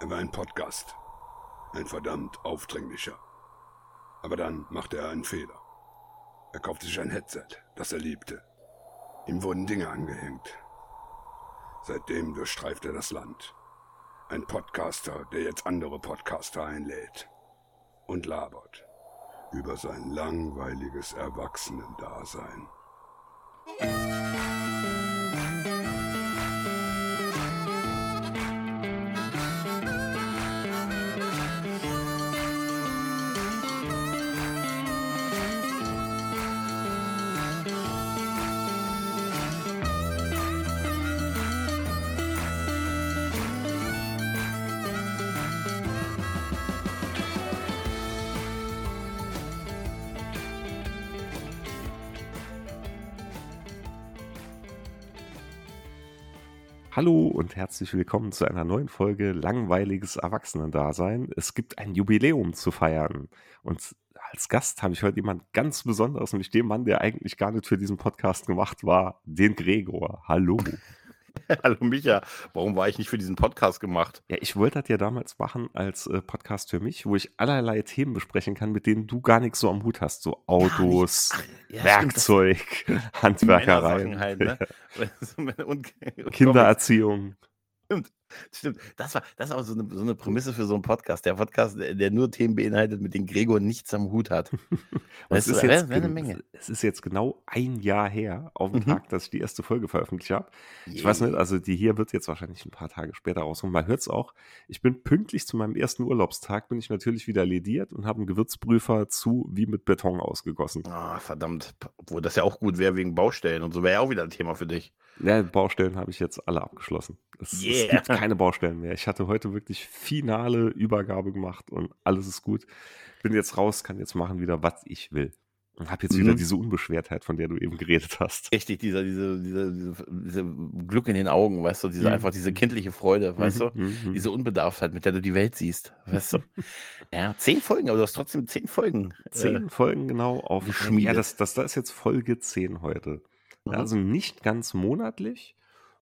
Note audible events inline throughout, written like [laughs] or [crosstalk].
Er war ein Podcast. Ein verdammt aufdringlicher. Aber dann machte er einen Fehler. Er kaufte sich ein Headset, das er liebte. Ihm wurden Dinge angehängt. Seitdem durchstreift er das Land. Ein Podcaster, der jetzt andere Podcaster einlädt. Und labert über sein langweiliges Erwachsenendasein. Hallo und herzlich willkommen zu einer neuen Folge Langweiliges Erwachsenendasein. Es gibt ein Jubiläum zu feiern. Und als Gast habe ich heute jemand ganz Besonderes, nämlich den Mann, der eigentlich gar nicht für diesen Podcast gemacht war, den Gregor. Hallo. [laughs] Hallo Micha, warum war ich nicht für diesen Podcast gemacht? Ja, ich wollte das ja damals machen als äh, Podcast für mich, wo ich allerlei Themen besprechen kann, mit denen du gar nichts so am Hut hast. So Autos, Ach, ja, Werkzeug, [laughs] Handwerkerei. Halt, ne? [laughs] und, und Kindererziehung. Stimmt, [laughs] stimmt. Das war, das war so eine, so eine Prämisse für so einen Podcast. Der Podcast, der, nur Themen beinhaltet, mit denen Gregor nichts am Hut hat. [laughs] es, ist jetzt, eine Menge. es ist jetzt genau ein Jahr her, auf dem mhm. Tag, dass ich die erste Folge veröffentlicht habe. Yeah. Ich weiß nicht, also die hier wird jetzt wahrscheinlich ein paar Tage später rauskommen. Man hört es auch. Ich bin pünktlich zu meinem ersten Urlaubstag, bin ich natürlich wieder lediert und habe einen Gewürzprüfer zu wie mit Beton ausgegossen. Ah, verdammt. Obwohl das ja auch gut wäre wegen Baustellen und so wäre ja auch wieder ein Thema für dich. Ja, Baustellen habe ich jetzt alle abgeschlossen. Es, yeah. es, gibt keine Baustellen mehr. Ich hatte heute wirklich finale Übergabe gemacht und alles ist gut. Bin jetzt raus, kann jetzt machen wieder, was ich will. Und habe jetzt mhm. wieder diese Unbeschwertheit, von der du eben geredet hast. Richtig, dieser, diese, diese, diese, diese Glück in den Augen, weißt du, diese mhm. einfach diese kindliche Freude, weißt mhm. du, mhm. diese Unbedarftheit, mit der du die Welt siehst, weißt du. [laughs] ja, zehn Folgen, aber du hast trotzdem zehn Folgen. Zehn äh, Folgen genau auf Ja, das, das, das ist jetzt Folge zehn heute. Mhm. Also nicht ganz monatlich.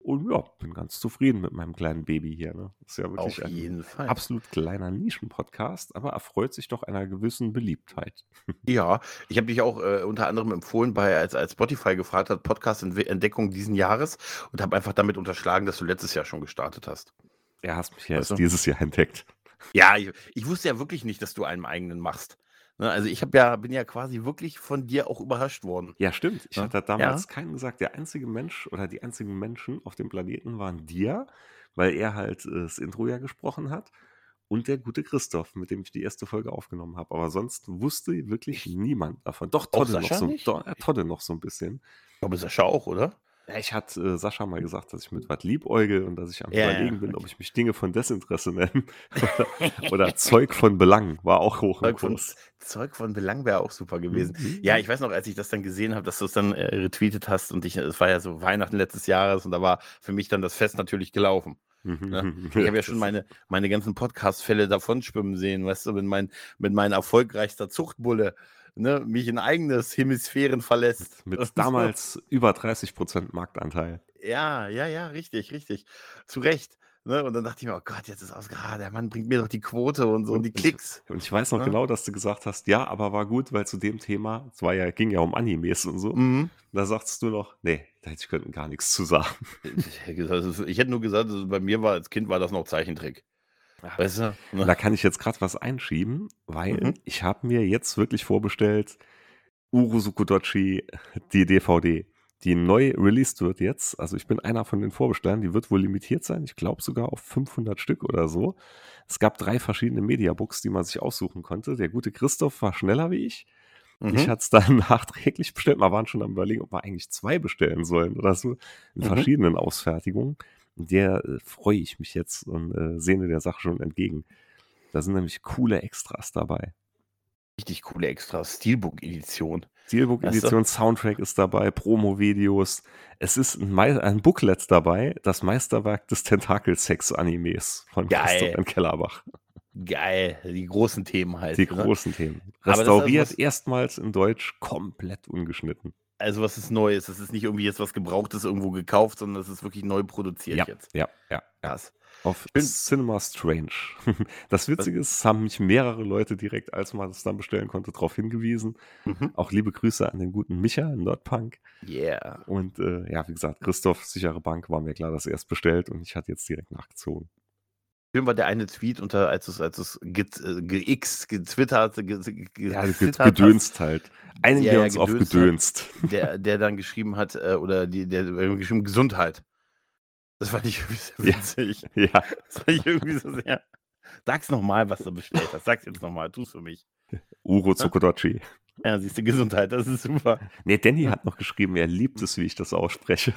Und ja, bin ganz zufrieden mit meinem kleinen Baby hier. Ne? ist ja wirklich Auf jeden Fall. absolut kleiner Nischenpodcast, aber erfreut sich doch einer gewissen Beliebtheit. [laughs] Ja, ich habe dich auch äh, unter anderem empfohlen, bei, als, als Spotify gefragt hat, Podcast-Entdeckung diesen Jahres und habe einfach damit unterschlagen, dass du letztes Jahr schon gestartet hast. Er hast mich ja erst dieses Jahr [laughs] entdeckt. Ja, ich, ich, wusste ja wirklich nicht, dass du einen eigenen machst. Ne, also ich ja, bin ja quasi wirklich von dir auch überrascht worden. Ja, stimmt. Ich ja? hatte damals ja. keinen gesagt. Der einzige Mensch oder die einzigen Menschen auf dem Planeten waren dir, weil er halt äh, das Intro ja gesprochen hat. Und der gute Christoph, mit dem ich die erste Folge aufgenommen habe. Aber sonst wusste wirklich niemand davon. Doch, Todde noch, so, doch, Todde noch so ein bisschen. Ich glaube, Sascha auch, oder? Ich hatte äh, Sascha mal gesagt, dass ich mit was liebäugel und dass ich am ja, Überlegen ja. bin, ob ich mich Dinge von Desinteresse nenne. [laughs] oder, oder Zeug von Belang war auch hoch Zeug von, Zeug von Belang wäre auch super gewesen. Mhm. Ja, ich weiß noch, als ich das dann gesehen habe, dass du es dann äh, retweetet hast und ich, es war ja so Weihnachten letztes Jahres und da war für mich dann das Fest natürlich gelaufen. Ne? Ich habe [laughs] ja schon meine, meine ganzen Podcast-Fälle davon schwimmen sehen, weißt du, mit, mein, mit meinem erfolgreichster Zuchtbulle ne, mich in eigenes Hemisphären verlässt. Mit, damals über 30 Prozent Marktanteil. Ja, ja, ja, richtig, richtig. Zu Recht. Ne? Und dann dachte ich mir, oh Gott, jetzt ist aus, ah, der Mann bringt mir doch die Quote und so und, und die Klicks. Und ich weiß noch ja? Ne? genau, dass du gesagt hast, ja, aber war gut, weil zu dem Thema, es war ja, ging ja um Animes und so. Mhm. Da sagst du noch, nee, da hätte ich könnten gar nichts zu sagen. Ich hätte nur gesagt, bei mir war als Kind war das noch Zeichentrick. Weißt du? Ne? Da kann ich jetzt gerade was einschieben, weil mhm. ich habe mir jetzt wirklich vorbestellt, Urusukudochi, die DVD, die neu released wird jetzt. Also ich bin einer von den Vorbestellern, die wird wohl limitiert sein. Ich glaube sogar auf 500 Stück oder so. Es gab drei verschiedene Mediabooks, die man sich aussuchen konnte. Der gute Christoph war schneller wie ich. Mhm. Ich hatte es dann [laughs] nachträglich bestellt. Wir waren schon am überlegen, ob wir eigentlich zwei bestellen sollen oder so in mhm. verschiedenen Ausfertigungen der äh, freue ich mich jetzt und äh, sehne der Sache schon entgegen. Da sind nämlich coole Extras dabei. Richtig coole Extras. Steelbook-Edition. Steelbook-Edition, Soundtrack ist dabei, Promo-Videos. Es ist ein, ein, Booklet dabei, das Meisterwerk des Tentakel-Sex-Animes von. Christoph Kellerbach. Geil, die großen Themen halt. Die ne? großen Themen. Restauriert erstmals in Deutsch, komplett ungeschnitten also was ist Neues. Das ist nicht irgendwie jetzt was Gebrauchtes irgendwo gekauft, sondern das ist wirklich neu produziert ja, jetzt. Ja, ja. Krass. Auf Cinema Strange. [laughs] Das Witzige ist, es haben mich mehrere Leute direkt, als man das dann bestellen konnte, darauf hingewiesen. Mhm. Auch liebe Grüße an den guten Micha, Nordpunk. Yeah. Und äh, ja, wie gesagt, Christoph, sichere Bank, war mir klar, dass er es bestellt und ich hatte jetzt direkt nachgezogen. Schön war der eine Tweet unter, als es, als es ge-x, getwittert, ge, ge, ja, gedönst halt. Einigen ja, wir uns ja, auf gedönst. Hat, der, der dann geschrieben hat, äh, oder die, der geschrieben Gesundheit. Das fand ich irgendwie sehr witzig. Ja. [laughs] ja. Das fand ich irgendwie so sehr. Sag's nochmal, was du bestellt hast. Sag's jetzt nochmal, tu's für mich. Uro Zukodochi. Ja, siehst du, Gesundheit, das ist super. Nee, Danny hat noch geschrieben, er liebt es, wie ich das ausspreche.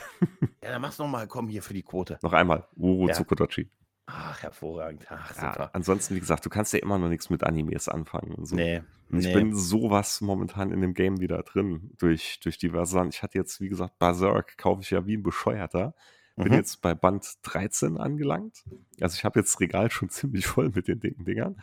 Ja, dann mach's nochmal, komm hier für die Quote. Noch einmal, Uro ja. Zukodochi. Ach, hervorragend. Ach, ja, ansonsten, wie gesagt, du kannst ja immer noch nichts mit Animes anfangen. Und so. Nee. Und ich nee. bin sowas momentan in dem Game wieder drin, durch, durch diverse Sachen. Ich hatte jetzt, wie gesagt, Berserk kaufe ich ja wie ein Bescheuerter. Bin mhm. jetzt bei Band 13 angelangt. Also ich habe jetzt Regal schon [laughs] ziemlich voll mit den dicken Dingern.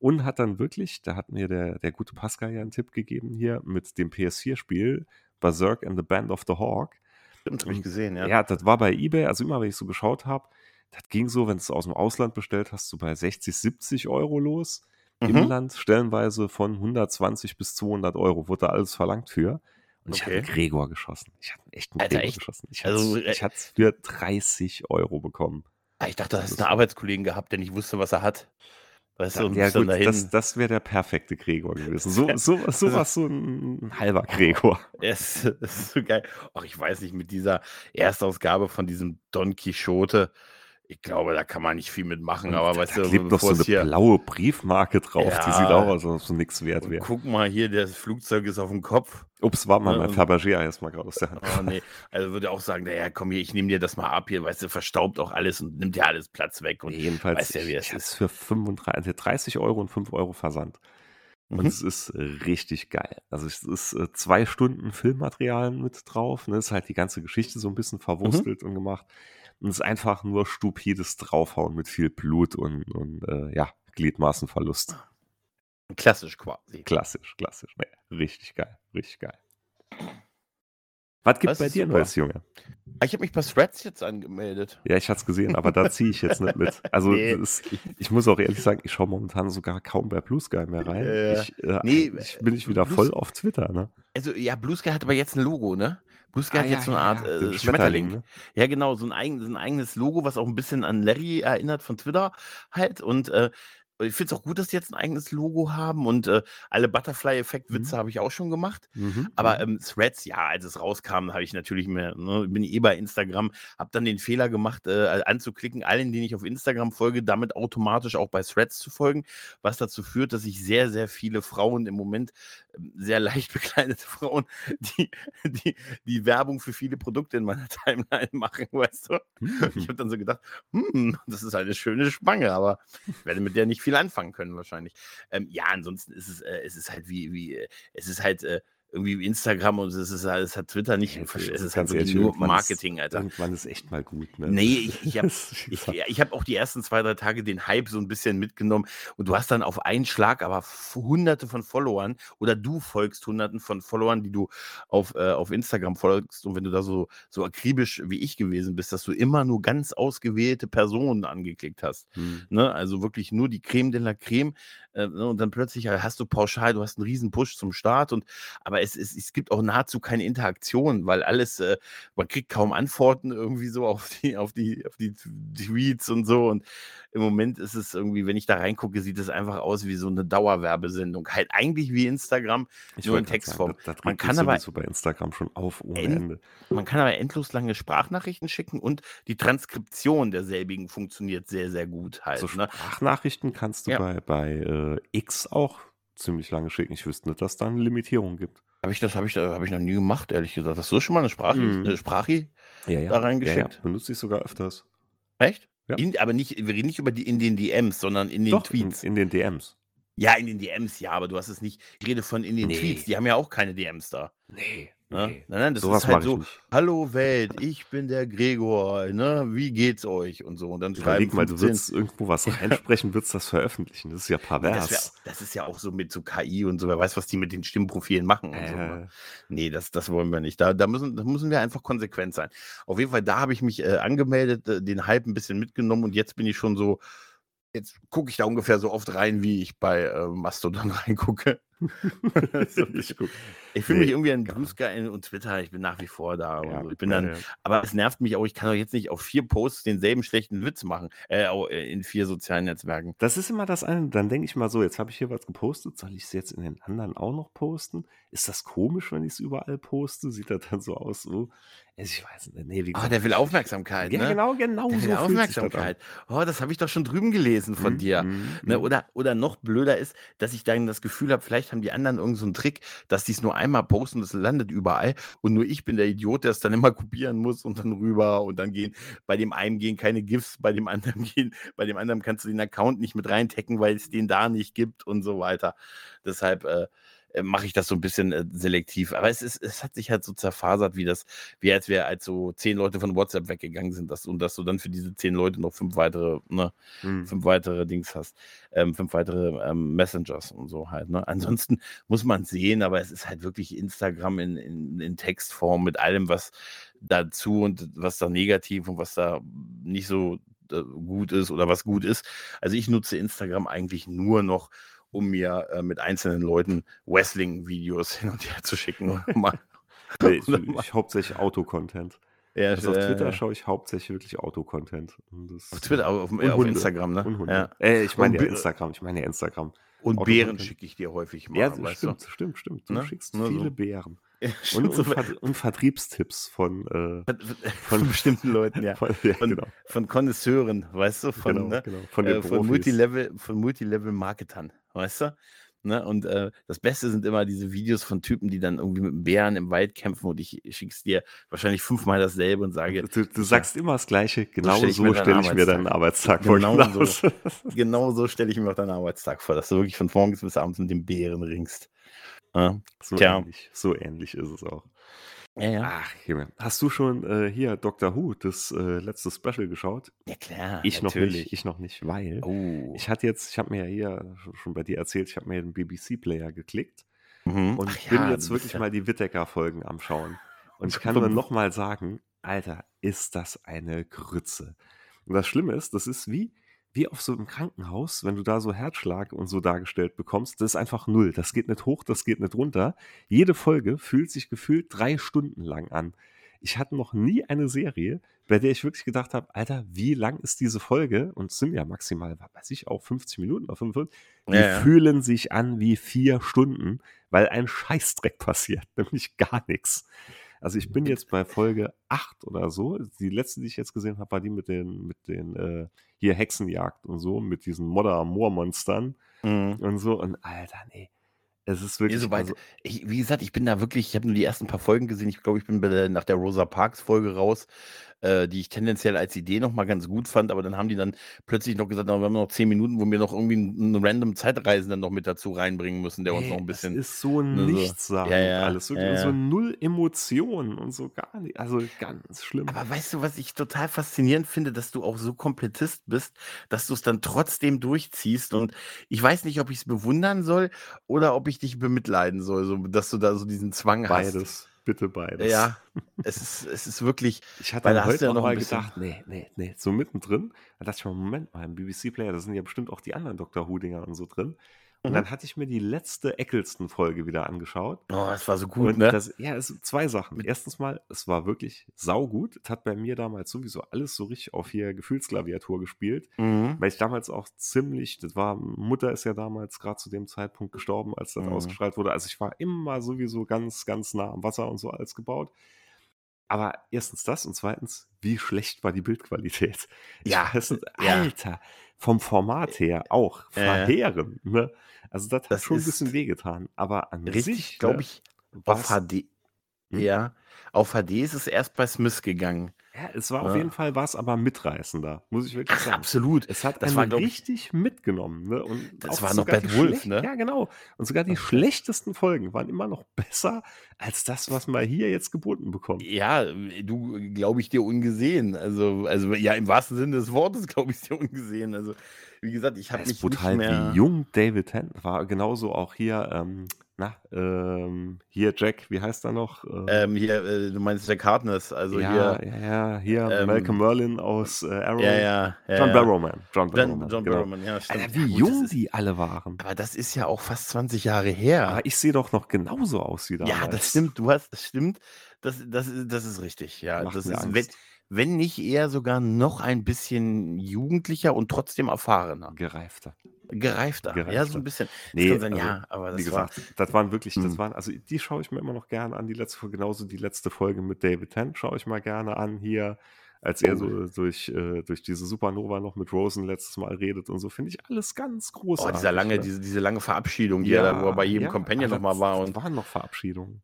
Und hat dann wirklich, da hat mir der, der gute Pascal ja einen Tipp gegeben hier mit dem PS4-Spiel Berserk and the Band of the Hawk. Stimmt, habe ich gesehen, ja. Ja, das war bei eBay, also immer, wenn ich so geschaut habe, das ging so, wenn du es aus dem Ausland bestellt hast, so bei 60, 70 Euro los. Mhm. Inland stellenweise von 120 bis 200 Euro wurde da alles verlangt für. Und ich hatte Gregor geschossen. Ich hatte echt einen Alter, Gregor echt? geschossen. Ich Also, hatte äh, es für 30 Euro bekommen. Ah, Ich dachte, du hast einen Arbeitskollegen gehabt, der nicht wusste, was er hat. Weißt du, ja, gut, das, das wäre der perfekte Gregor gewesen. So, [laughs] so, so was so ein halber Gregor. Es ist so geil. Ach, ich weiß nicht, mit dieser Erstausgabe von diesem Don Quixote, ich glaube, da kann man nicht viel mitmachen, aber da, weißt da du, klebt noch so eine es hier. blaue Briefmarke drauf. Die sieht auch Ja, aus, als ob so nichts wert wäre. guck mal hier, das Flugzeug ist auf dem Kopf. Ups, war mal Ne? mein Fabergé erstmal gerade aus der Hand Oh nee, also würde auch sagen, naja, komm hier, ich nehme dir das mal ab hier, weißt du, verstaubt auch alles und nimmt ja alles Platz weg und Nee, jedenfalls, weißt ja, wie es es ist. für 35, 30 Euro und 5 Euro Versand. Und Mhm. es ist richtig geil. Also es ist äh, zwei Stunden Filmmaterial mit drauf. Ne? Ist halt die ganze Geschichte so ein bisschen Mhm. verwurstelt und gemacht. Und es ist einfach nur stupides Draufhauen mit viel Blut und, und äh, ja, Gliedmaßenverlust. Klassisch quasi. Klassisch, klassisch. Nee, richtig geil, richtig geil. Was gibt Das bei dir super. Neues, Junge? Ah, Ich habe mich bei Threads jetzt angemeldet. Ja, ich hatte es gesehen, aber da ziehe ich jetzt nicht mit. [laughs] Also Nee. ist, ich muss auch ehrlich sagen, ich schaue momentan sogar kaum bei Blue Sky mehr rein. Äh, Ich, äh, nee, ich bin ich wieder Blue voll auf Twitter, ne? Also ja, Blue Sky hat aber jetzt ein Logo, ne? Blue Sky Ah, hat ja, jetzt so eine Art ja, äh, Schmetterling, Schmetterling. ne? Ja, genau, so ein, eigen, so ein eigenes Logo, was auch ein bisschen an Larry erinnert von Twitter halt. Und äh, ich finde es auch gut, dass die jetzt ein eigenes Logo haben und äh, alle Butterfly-Effekt-Witze Mhm. habe ich auch schon gemacht. Mhm, Aber mhm. ähm, Threads, ja, als es rauskam, habe ich natürlich mehr, ne, bin eh bei Instagram, habe dann den Fehler gemacht, äh, anzuklicken, allen, denen ich auf Instagram folge, damit automatisch auch bei Threads zu folgen, was dazu führt, dass ich sehr, sehr viele Frauen im Moment, sehr leicht [laughs] bekleidete Frauen, die, die, die Werbung für viele Produkte in meiner Timeline machen, [laughs] weißt du? Ich Mhm. habe dann so gedacht, hm, das ist eine schöne Spange, aber ich werde mit der nicht viel anfangen können wahrscheinlich. Ähm, ja, ansonsten ist es, äh, es ist halt wie, wie, äh, es ist halt äh, irgendwie Instagram und es ist halt, es hat Twitter nicht, versch- es ist halt ganz ehrlich, nur Marketing, Alter. irgendwann ist echt mal gut, ne? Nee, ich, ich habe [laughs] ich, ich hab auch die ersten zwei, drei Tage den Hype so ein bisschen mitgenommen und du hast dann auf einen Schlag aber hunderte von Followern oder du folgst hunderten von Followern, die du auf, äh, auf Instagram folgst und wenn du da so, so akribisch wie ich gewesen bist, dass du immer nur ganz ausgewählte Personen angeklickt hast. hm. Ne? Also wirklich nur die Creme de la Creme äh, ne? und dann plötzlich hast du pauschal, du hast einen riesen Push zum Start und aber es, es, es gibt auch nahezu keine Interaktion, weil alles, äh, man kriegt kaum Antworten irgendwie so auf die, auf die, auf die Tweets und so. Und im Moment ist es irgendwie, wenn ich da reingucke, sieht es einfach aus wie so eine Dauerwerbesendung. Halt eigentlich wie Instagram, Ich nur in gerade sagen, Textform. das, das Man kann aber bei Instagram schon auf ohne end, Ende. man kann aber endlos lange Sprachnachrichten schicken und die Transkription derselbigen funktioniert sehr, sehr gut Also halt. Ne? Sprachnachrichten kannst du Ja. bei, bei äh, X auch ziemlich lange schicken. Ich wüsste nicht, dass da eine Limitierung gibt. Habe ich das habe ich, da- hab ich noch nie gemacht, ehrlich gesagt. Hast du schon mal eine Sprache, Mhm. eine Sprache Ja, ja. da Ja, ja. reingeschickt? Benutze ich sogar öfters. Echt? Ja. In, aber nicht, wir reden nicht über die in den DMs, sondern in den Doch, in, Tweets. in den DMs. Ja, in den DMs, ja, aber du hast es nicht. Ich rede von in den Nee. Tweets. Die haben ja auch keine DMs da. Nee. Ne? Nein, nein, das ist halt so, hallo Welt, ich bin der Gregor, ne? wie geht's euch und so. Und dann Überleg mal, du würdest irgendwo was [laughs] reinsprechen, würdest das veröffentlichen, das ist ja pervers. Das, wär, das, ist ja auch so mit so KI und so, wer weiß, was die mit den Stimmprofilen machen und äh. so. Ne? Nee, das, das wollen wir nicht, da, da, müssen, da müssen wir einfach konsequent sein. Auf jeden Fall, da habe ich mich äh, angemeldet, äh, den Hype ein bisschen mitgenommen und jetzt bin ich schon so, jetzt gucke ich da ungefähr so oft rein, wie ich bei äh, Mastodon [laughs] reingucke. [laughs] ich, ich fühle nee. mich irgendwie an Blue Sky und Twitter, ich bin nach wie vor da. Ja, so. Ich bin dann, ja. aber es nervt mich auch, ich kann doch jetzt nicht auf vier Posts denselben schlechten Witz machen, äh, äh in vier sozialen Netzwerken. Das ist immer das eine, dann denke ich mal so, jetzt habe ich hier was gepostet, soll ich es jetzt in den anderen auch noch posten? Ist das komisch, wenn ich es überall poste? Sieht das dann so aus, so, ich weiß nicht. Nee, wie oh, der will Aufmerksamkeit. Ja, ne? genau, genau. Der so will Aufmerksamkeit. Oh, das habe ich doch schon drüben gelesen von mm, dir. Ne? oder, oder noch blöder ist, dass ich dann das Gefühl habe, vielleicht haben die anderen irgendeinen so einen Trick, dass die es nur einmal posten, das landet überall und nur ich bin der Idiot, der es dann immer [laughs] kopieren muss und dann rüber und dann gehen, bei dem einen gehen keine GIFs, bei dem anderen [laughs] gehen, bei dem anderen kannst du den Account nicht mit reintecken, weil es den da nicht gibt und so weiter. Deshalb, äh, äh, mache ich das so ein bisschen äh, selektiv. Aber es, ist, es hat sich halt so zerfasert, wie das, wie als wäre als so zehn Leute von WhatsApp weggegangen sind dass, und dass du dann für diese zehn Leute noch fünf weitere, ne, mhm. fünf weitere Dings hast, ähm, fünf weitere ähm, Messengers und so halt. Ne? Ansonsten [laughs] muss man sehen, aber es ist halt wirklich Instagram in, in, in Textform mit allem, was dazu und was da negativ und was da nicht so äh, gut ist oder was gut ist. Also ich nutze Instagram eigentlich nur noch um mir äh, mit einzelnen Leuten Wrestling-Videos [laughs] hin und her zu schicken. mal, [laughs] nee, [laughs] ich, ich hauptsächlich Autocontent. Ja, also auf Twitter äh, schaue ich hauptsächlich wirklich Autocontent. Auf Twitter, auf, äh, auf Instagram, ne? Ja. Äh, ich meine ja Instagram, ich meine ja Instagram. Und Bären schicke ich dir häufig mal. Ja, stimmt, du? stimmt, stimmt. Du ne? schickst ne? viele so. Bären. und, und, Ver und, Vertriebstipps von, äh, von, bestimmten Leuten, ja. Von, ja, von, genau. von Konnoisseuren, weißt du, von, genau, ne? genau. von, äh, von Multilevel, von Multilevel-Marketern, weißt du? Ne? Und äh, das Beste sind immer diese Videos von Typen, die dann irgendwie mit Bären im Wald kämpfen und ich schicke es dir wahrscheinlich fünfmal dasselbe und sage. Du, du sagst immer das Gleiche, genau so stelle ich, stell ich mir deinen Arbeitstag vor. Genau so, genau so stelle ich mir auch deinen Arbeitstag vor, dass du wirklich von morgens bis abends mit den Bären ringst. Ja, so, ähnlich, so ähnlich ist es auch. Ja, ja. Ach, Himmel. Hast du schon äh, hier Doctor Who, das äh, letzte Special geschaut? Ja, klar. Ich natürlich. noch nicht, ich noch nicht, weil oh. ich hatte jetzt, ich habe mir ja hier schon bei dir erzählt, ich habe mir den BBC-Player geklickt mhm. und Ach, bin ja, jetzt wirklich mal die Wittecker-Folgen am Schauen. Und ich kann nur noch mal sagen, Alter, ist das eine Grütze. Und das Schlimme ist, das ist wie, wie auf so einem Krankenhaus, wenn du da so Herzschlag und so dargestellt bekommst, das ist einfach null. Das geht nicht hoch, das geht nicht runter. Jede Folge fühlt sich gefühlt drei Stunden lang an. Ich hatte noch nie eine Serie, bei der ich wirklich gedacht habe, Alter, wie lang ist diese Folge? Und es sind ja maximal, weiß ich, auch 50 Minuten oder 55. Die ja, ja. fühlen sich an wie vier Stunden, weil ein Scheißdreck [laughs] passiert, nämlich gar nichts. Also ich bin jetzt bei Folge 8 oder so. Die letzte, die ich jetzt gesehen habe, war die mit den, mit den äh, hier Hexenjagd und so, mit diesen Modder-Moormonstern mhm. und so. Und Alter, nee. Es ist wirklich. Nee, also, ich, wie gesagt, ich bin da wirklich, ich habe nur die ersten paar Folgen gesehen. Ich glaube, ich bin der, nach der Rosa Parks Folge raus äh, die ich tendenziell als Idee noch mal ganz gut fand, aber dann haben die dann plötzlich noch gesagt, wir haben noch zehn Minuten, wo wir noch irgendwie einen random Zeitreisen dann noch mit dazu reinbringen müssen, der uns noch ein bisschen. Das ist so ne, nichtssagend ja, ja, alles. Wirklich ja, so null Emotionen und so gar nicht. Also ganz schlimm. Aber weißt du, was ich total faszinierend finde, dass du auch so Komplettist bist, dass du es dann trotzdem durchziehst. Und ich weiß nicht, ob ich es bewundern soll oder ob ich dich bemitleiden soll, so, dass du da so diesen Zwang Beides. hast. Beides bitte beides. Ja, [laughs] es ist, es ist wirklich. Ich hatte da heute ja noch mal gedacht, nee, nee, nee, so mittendrin. Da dachte ich mal, Moment mal, im BBC-Player, da sind ja bestimmt auch die anderen Dr. Who-Dinger und so drin. Und mhm. dann hatte ich mir die letzte Eccleston-Folge wieder angeschaut. Oh, das war so gut, und ne? Das, ja, es sind zwei Sachen. Erstens mal, es war wirklich saugut. Es hat bei mir damals sowieso alles so richtig auf hier Gefühlsklaviatur gespielt. Mhm. Weil ich damals auch ziemlich, das war, Mutter ist ja damals gerade zu dem Zeitpunkt gestorben, als das mhm. ausgestrahlt wurde. Also ich war immer sowieso ganz, ganz nah am Wasser und so alles gebaut. Aber erstens das und zweitens, wie schlecht war die Bildqualität? Ja, weiß, Alter, vom Format her auch verheerend. Äh, ne? Also das, das hat schon ein bisschen wehgetan. Aber an richtig, sich, glaube ich, auf HD. Hm? Ja, auf HD ist es erst bei Smith gegangen. Ja, es war auf jeden Fall was, aber mitreißender, muss ich wirklich sagen. absolut. Es hat Das einen war, richtig mitgenommen, ne? Und das war noch Bad Wolf, ne? ja, genau. Und sogar die schlechtesten Folgen waren immer noch besser als das, was man hier jetzt geboten bekommt. Ja, du, glaube ich dir ungesehen. Also also, ja, im wahrsten Sinne des Wortes glaube ich dir ungesehen. Also, wie gesagt, ich habe mich ist nicht brutal, mehr wie jung David Tennant war. Genauso auch hier, ähm, na, ähm, hier Jack, wie heißt er noch? Äh, ähm, hier, äh, du meinst Jack Harkness, also ja, hier, ja, ja, hier ähm Malcolm Merlin aus, äh, Arrow. ja, ja, ja, John. Barrowman. John John Barrowman, John genau. Barrowman, ja, stimmt. Alter, wie jung ist die alle waren. aber das ist ja auch fast 20 Jahre Aber her. ich sehe doch noch genauso aus wie Ja, das damals. stimmt, du hast das stimmt. Das das ist das ist richtig, ja. Macht Das ist, wenn. Wenn nicht eher sogar noch ein bisschen jugendlicher und trotzdem erfahrener. Gereifter. Gereifter, ja, so Gereifter. ein bisschen. Nee, sein, also, ja, aber wie das war gesagt, das waren wirklich, das Mhm. waren, also die schaue ich mir immer noch gerne an, die letzte Folge, genauso die letzte Folge mit David Tennant schaue ich mal gerne an hier, als er Oh. so durch, äh, durch diese Supernova noch mit Rosen letztes Mal redet und so, finde ich alles ganz Oh, großartig. dieser lange diese diese lange Verabschiedung, die er da wo er bei Ja, jedem ja, Companion noch aber mal das, war und waren noch Verabschiedungen.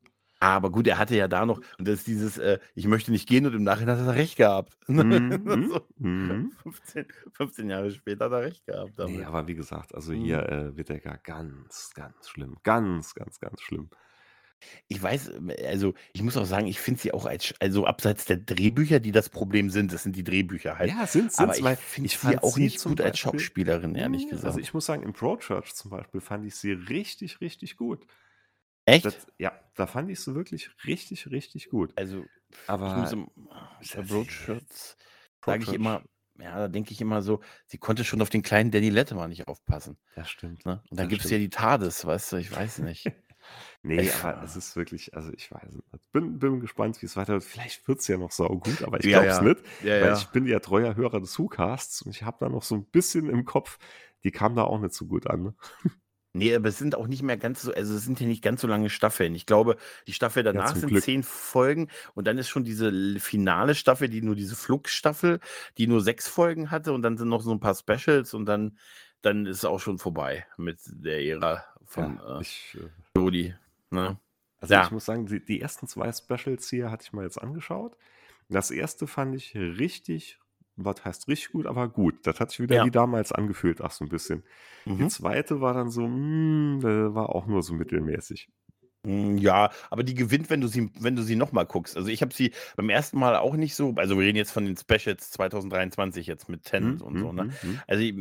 Aber gut, er hatte ja da noch und das ist dieses, äh: „Ich möchte nicht gehen“ und im Nachhinein hat er recht gehabt. [laughs] Mhm, So mhm. 15 15 Jahre später hat er recht gehabt Nee, damit. aber wie gesagt, also Mhm. hier äh, wird er gar ganz, ganz schlimm. Ganz, ganz, ganz schlimm. Ich weiß, ähm, also, ich muss auch sagen, ich finde sie auch als also, abseits der Drehbücher, die das Problem sind, das sind die Drehbücher halt. Ja, sind Aber ich finde sie auch nicht gut als Beispiel Schauspielerin, ehrlich also gesagt. ich muss sagen, in Broadchurch zum Beispiel fand ich sie richtig, richtig gut. Echt? Das, ja, da fand ich sie wirklich richtig, richtig gut. Also, Aber das- Broadchurch sage ich immer ja, da denke ich immer so, sie konnte schon auf den kleinen Danny Letterman nicht aufpassen, das stimmt. ne? Und dann Das gibt's ja die TARDIS, weißt du, ich weiß nicht. [laughs] Nee, Ich aber es ist wirklich, also ich weiß nicht. Bin, bin gespannt, wie es weitergeht. Vielleicht wird es ja noch saugut, aber ich Ja, glaube es ja. nicht. Ja, Weil ich bin ja treuer Hörer des Whocasts und ich habe da noch so ein bisschen im Kopf, die kam da auch nicht so gut an. Ne? [laughs] Ne, aber es sind auch nicht mehr ganz so also, es sind ja nicht ganz so lange Staffeln. Ich glaube, die Staffel Ja, danach zum sind Glück. 10 Folgen und dann ist schon diese finale Staffel, die nur diese Flug-Staffel, die nur 6 Folgen hatte und dann sind noch so ein paar Specials und dann dann ist es auch schon vorbei mit der Ära von, Ja, äh, ich, äh, Jodie, ne? also Ja. ich muss sagen, die, die ersten zwei Specials hier hatte ich mal jetzt angeschaut. Das erste fand ich richtig, was heißt richtig gut, aber gut. Das hat sich wieder Ja. wie damals angefühlt, ach so ein bisschen. Die Mhm. zweite war dann so, mm, äh, war auch nur so mittelmäßig. Hm, ja, aber die gewinnt, wenn du sie wenn du sie noch mal guckst. Also, ich habe sie beim ersten Mal auch nicht so also, wir reden jetzt von den Specials 2023 jetzt mit Tennant Mhm, und so, mhm, ne? Also, ich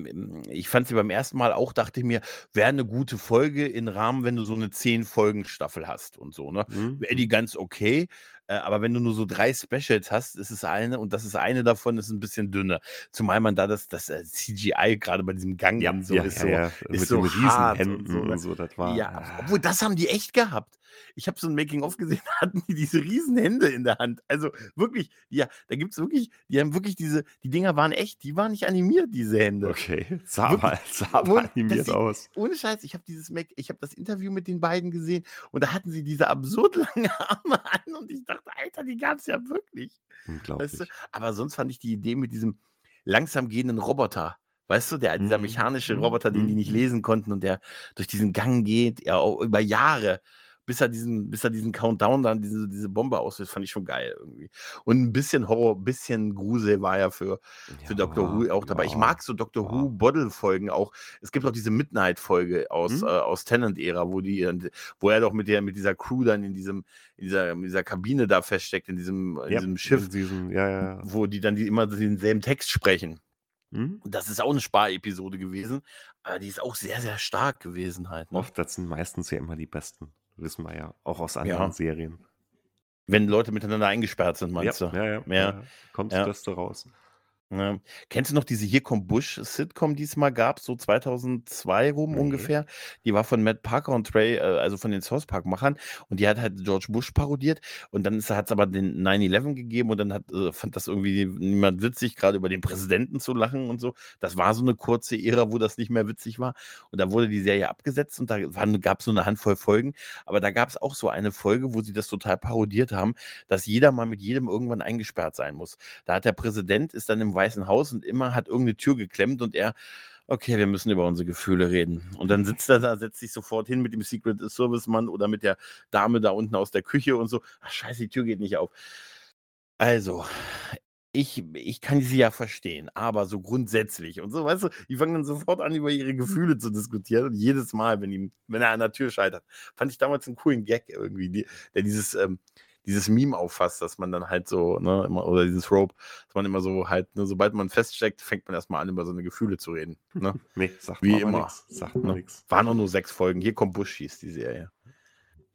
ich fand sie beim ersten Mal auch dachte ich mir, wäre eine gute Folge in Rahmen, wenn du so eine 10-Folgen-Staffel hast und so, ne? Wäre die ganz okay, äh, aber wenn du nur so 3 Specials hast, ist es eine und das ist eine davon ist ein bisschen dünner. Zumal man da das das, äh, CGI grade bei diesem Gang Ja, so ja, ist ja, so ja, ist mit so den hart und Riesenhänden so, und so, das war, Ja, ah. obwohl das haben die echt gehabt. Ich habe so 'n Making of gesehen, [laughs] da hatten die diese Riesenhände in der Hand. Also, wirklich, ja, da gibt's wirklich die haben wirklich diese die Dinger waren echt, die waren nicht animiert, diese Hände. Okay, [laughs] sah Wirklich, aber, sah das animiert sieht aus. ohne Scheiß, ich habe dieses Make ich habe das Interview mit den beiden gesehen und da hatten sie diese absurd [laughs] lange Arme an und ich dachte: „Alter, die gab's ja wirklich.“ Weißt du? Unglaublich. Aber sonst fand ich die Idee mit diesem langsam gehenden Roboter, weißt du, der dieser Mhm, mechanische mhm, Roboter, den die nicht mhm. lesen konnten und der durch diesen Gang geht, ja, auch über Jahre, bis er diesen bis er diesen Countdown dann diese diese Bombe auslöst, fand ich schon geil irgendwie. Und 'n bisschen Horror, bisschen Grusel war ja für für Doctor Ja, Who auch dabei. Ich ja, mag so Doctor ja. Who Bottle-Folgen auch. Es gibt auch diese Midnight-Folge aus, Mhm. äh aus Tennant-Ära, wo die äh, wo er doch mit der mit dieser Crew dann in diesem in dieser in dieser Kabine da feststeckt, in diesem in diesem Schiff, in diesem, wo die dann die immer denselben Text sprechen. Mhm. Das ist auch 'ne Sparepisode gewesen, aber die ist auch sehr, sehr stark gewesen halt, ne? Oft, das sind meistens ja immer die besten, wissen wir ja, auch aus Ja. anderen Serien. Wenn Leute miteinander eingesperrt sind, Ja, meinst du? ja, ja, ja, Ja, ja. Kommt das ja. Beste raus. Ja. Kennst du noch diese „Hier kommt Bush“-Sitcom, die es mal gab, so 2002 rum Ne. ungefähr? Die war von Matt Parker und Trey, äh, also von den South Park-Machern und die hat halt George Bush parodiert und dann ist hat's aber den 9/11 gegeben und dann hat äh, fand das irgendwie niemand witzig, grade über den Präsidenten zu lachen und so. Das war so 'ne kurze Ära, wo das nicht mehr witzig war und da wurde die Serie abgesetzt und da waren gab's so 'ne Handvoll Folgen, aber da gab's auch so eine Folge, wo sie das total parodiert haben, dass jeder mal mit jedem irgendwann eingesperrt sein muss. Da hat der Präsident ist dann im Weißen Haus und immer hat irgend 'ne Tür geklemmt und er: „Okay, wir müssen über unsere Gefühle reden.“ Und dann sitzt er da, setzt sich sofort hin mit dem Secret Service Mann oder mit der Dame da unten aus der Küche und so: „Ach scheiße, die Tür geht nicht auf.“ Also, ich, ich kann sie ja verstehen, aber so grundsätzlich und so, weißt du, die fangen dann sofort an, über ihre Gefühle zu diskutieren und jedes Mal, wenn, ihm, wenn er an der Tür scheitert, fand ich damals einen coolen Gag irgendwie, die, der dieses, ähm, dieses Meme auffasst, dass man dann halt so, ne, immer, oder dieses Rope, dass man immer so halt, ne, sobald man feststeckt, fängt man erstmal an, über seine Gefühle zu reden. Ne? [laughs] nee, sagt Wie immer. Nix, sagt ne? nichts. Waren auch nur sechs Folgen. Hier kommt Bush, hieß die Serie.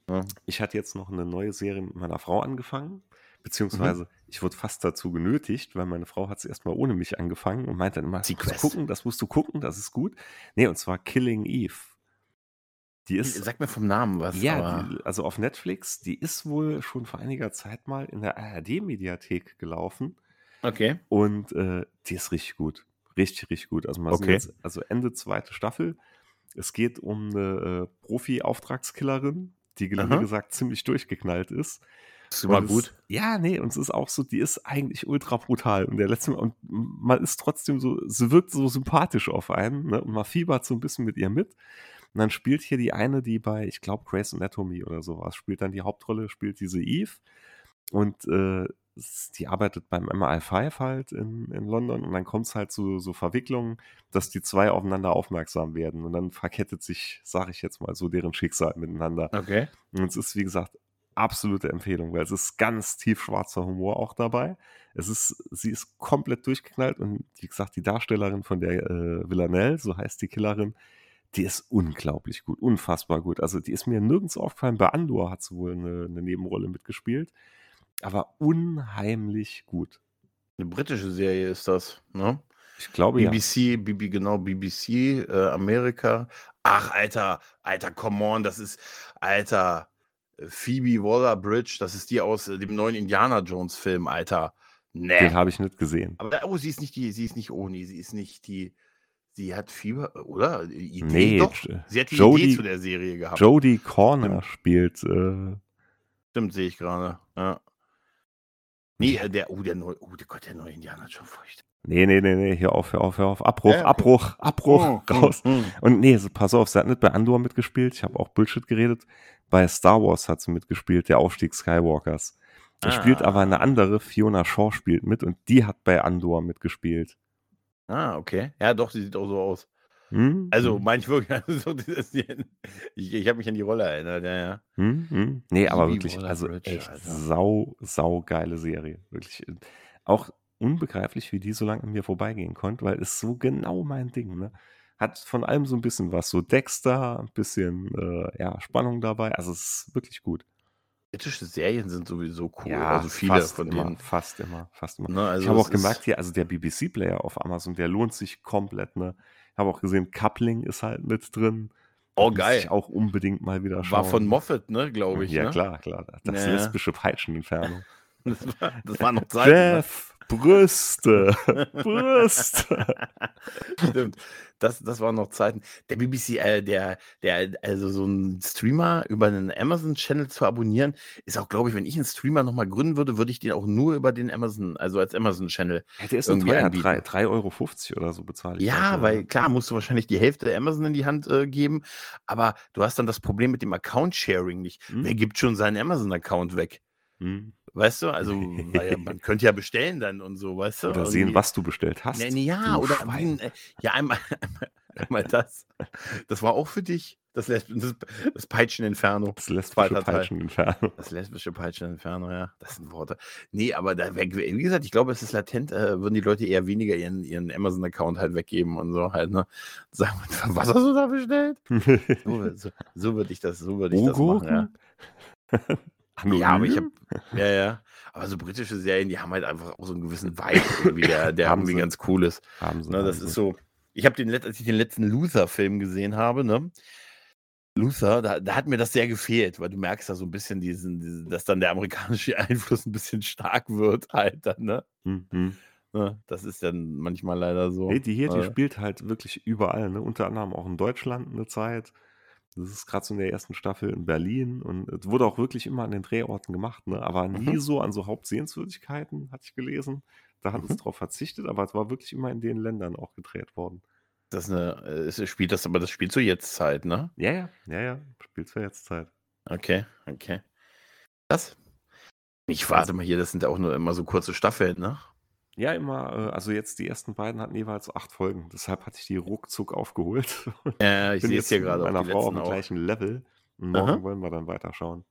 Ja. Ich hatte jetzt noch eine neue Serie mit meiner Frau angefangen. Beziehungsweise, mhm. ich wurde fast dazu genötigt, weil meine Frau hat es erstmal ohne mich angefangen und meinte dann immer, das musst du gucken, das musst du gucken, das ist gut. Nee, und zwar Killing Eve. Die ist, Sag mir vom Namen was. Ja, die, also auf Netflix, die ist wohl schon vor einiger Zeit mal in der ARD-Mediathek gelaufen. Okay. Und äh, die ist richtig gut. Richtig, richtig gut. Also, okay. jetzt, also Ende zweite Staffel. Es geht um eine äh, Profi-Auftragskillerin, die gelinde gesagt ziemlich durchgeknallt ist. Das ist immer gut. Es, ja, nee, und es ist auch so, die ist eigentlich ultra brutal. Und der letzte und man ist trotzdem so, sie wirkt so sympathisch auf einen, ne? Und man fiebert so ein bisschen mit ihr mit. Und dann spielt hier die eine, die bei, ich glaube, Grace Anatomy oder sowas, spielt dann die Hauptrolle, spielt diese Eve. Und äh, die arbeitet beim MI5 halt in, in London und dann kommt es halt zu so Verwicklungen, dass die zwei aufeinander aufmerksam werden und dann verkettet sich, sage ich jetzt mal, so deren Schicksal miteinander. Okay. Und es ist, wie gesagt, absolute Empfehlung, weil es ist ganz tiefschwarzer Humor auch dabei. Es ist, sie ist komplett durchgeknallt und wie gesagt, die Darstellerin von der äh, Villanelle, so heißt die Killerin, die ist unglaublich gut, unfassbar gut. Also die ist mir nirgends aufgefallen. Bei Andor hat sie wohl eine, eine Nebenrolle mitgespielt, aber unheimlich gut. Eine britische Serie ist das, ne? Ich glaube BBC, ja. BBC, genau, BBC, äh, Amerika. Ach, Alter, Alter, come on, das ist, Alter, Phoebe Waller-Bridge, das ist die aus äh, dem neuen Indiana Jones-Film, Alter. Nee. Den habe ich nicht gesehen. Aber oh, sie ist nicht die, sie ist nicht Oni, sie ist nicht die, sie hat Fieber, oder? Idee nee, doch. Sie hat die Jodie, Idee zu der Serie gehabt. Jodie Corner spielt. Äh, Stimmt, sehe ich gerade. Ja. Nee, äh, der, oh, der neue, oh Gott, der neue Indianer hat schon feucht. Nee, nee, nee, nee, hör auf, hör auf, hör auf. Abbruch, ja, okay. Abbruch, Abbruch, oh, raus. Mm, mm. Und nee, so, pass auf, sie hat nicht bei Andor mitgespielt. Ich habe auch Bullshit geredet. Bei Star Wars hat sie mitgespielt, der Aufstieg Skywalkers. Da ah. spielt aber eine andere, Fiona Shaw spielt mit und die hat bei Andor mitgespielt. Ah, okay. Ja, doch, die sieht auch so aus. Hm? Also, hm. ich wirklich, [laughs] also, ich, ich habe mich an die Rolle erinnert, ja, ja. Hm, hm. Nee, aber wirklich, also echt Alter. sau, sau geile Serie. Wirklich. Auch unbegreiflich, wie die so lange an mir vorbeigehen konnte, weil es so genau mein Ding, ne? Hat von allem so ein bisschen was, so Dexter, ein bisschen äh, ja, Spannung dabei. Also es ist wirklich gut. Britische Serien sind sowieso cool. Ja, also viele von immer, denen. Fast immer, fast immer. Ne, also ich habe auch gemerkt hier, also der BBC-Player auf Amazon, der lohnt sich komplett. Ne? Ich habe auch gesehen, Coupling ist halt mit drin. Oh, geil. Ich auch unbedingt mal wieder schauen. War von Moffat, ne, glaube ich. Ja, ne? klar, klar. Das ja. lesbische Peitschenentfernung. [laughs] das, war, das war noch Zeit. Jeff, Brüste, [laughs] Brüste. Stimmt, das, das waren noch Zeiten. Der BBC, äh, der, der, also so ein Streamer über einen Amazon-Channel zu abonnieren, ist auch, glaube ich, wenn ich einen Streamer nochmal gründen würde, würde ich den auch nur über den Amazon, also als Amazon-Channel. Ja, der ist irgendwie teuer, 3,50 Euro oder so bezahlt. Ja, dafür, weil klar, musst du wahrscheinlich die Hälfte der Amazon in die Hand äh, geben, aber du hast dann das Problem mit dem Account-Sharing nicht. Hm. Wer gibt schon seinen Amazon-Account weg? Hm. Weißt du, also [laughs] ja, man könnte ja bestellen dann und so, weißt du? Oder sehen, was du bestellt hast. Nee, nee, ja, oder Schwein. Äh, ja, [laughs] einmal, einmal, das. Das war auch für dich. Das, Lesb das, das Peitschen-Inferno. Das lesbische Peitschen-Inferno. Das lesbische Peitschen-Inferno, ja. Das sind Worte. Nee, aber da, wie gesagt, ich glaube, es ist latent, äh, würden die Leute eher weniger ihren, ihren Amazon-Account halt weggeben und so halt, ne? Sagen, [laughs] was hast du da bestellt? so, so, so würde ich das, so würde ich das machen, ja. Anonym? Ja, aber ich habe, [laughs] ja, ja. Aber so britische Serien, die haben halt einfach auch so einen gewissen Vibe, irgendwie, der, [laughs] der irgendwie ganz cool ist. Haben sie, ne, das ist so. Ich habe den, als ich den letzten Luther-Film gesehen habe, ne? Luther, da, da, hat mir das sehr gefehlt, weil du merkst da so ein bisschen diesen, diesen, dass dann der amerikanische [laughs] Einfluss ein bisschen stark wird, halt dann, ne? Mhm. Ne, das ist dann manchmal leider so. Nee, die hier, die äh, spielt halt wirklich überall, ne? Unter anderem auch in Deutschland eine Zeit. Das ist gerade so in der ersten Staffel in Berlin und es wurde auch wirklich immer an den Drehorten gemacht, ne? aber nie mhm. so an so Hauptsehenswürdigkeiten, hatte ich gelesen. Da hat mhm. es drauf verzichtet, aber es war wirklich immer in den Ländern auch gedreht worden. Das eine, äh, spielt das, aber das spielt zur Jetztzeit, ne? Ja, ja, ja, ja, spielt zur Jetztzeit. Okay, okay. Das? Ich warte mal hier, das sind ja auch nur immer so kurze Staffeln, ne? Ja, immer, äh, also jetzt die ersten beiden hatten jeweils acht Folgen. Deshalb hatte ich die ruckzuck aufgeholt. Ja, [laughs] ich Bin sehe jetzt hier gerade mit auf meiner Frau auf dem gleichen Level. Und Aha. morgen wollen wir dann weiterschauen.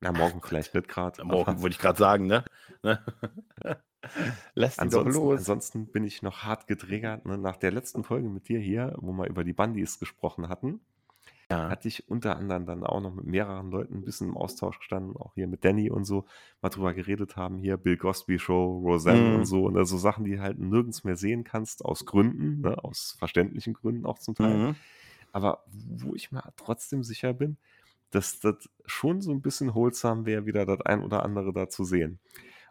Na, morgen vielleicht nicht gerade. Morgen wollte ich gerade sagen, ne? [laughs] Ne? Lass die doch Ansonsten, los. ansonsten bin ich noch hart getriggert. Ne? Nach der letzten Folge mit dir hier, wo wir über die Bandys gesprochen hatten, Ja. hatte ich unter anderem dann auch noch mit mehreren Leuten ein bisschen im Austausch gestanden, auch hier mit Danny und so, mal drüber geredet haben, hier Bill Cosby Show, Roseanne Mhm. und so, und so Sachen, die halt nirgends mehr sehen kannst, aus Gründen, ne? aus verständlichen Gründen auch zum Teil. Mhm. Aber wo ich mir trotzdem sicher bin, dass das schon so ein bisschen holsam wäre, wieder das ein oder andere da zu sehen.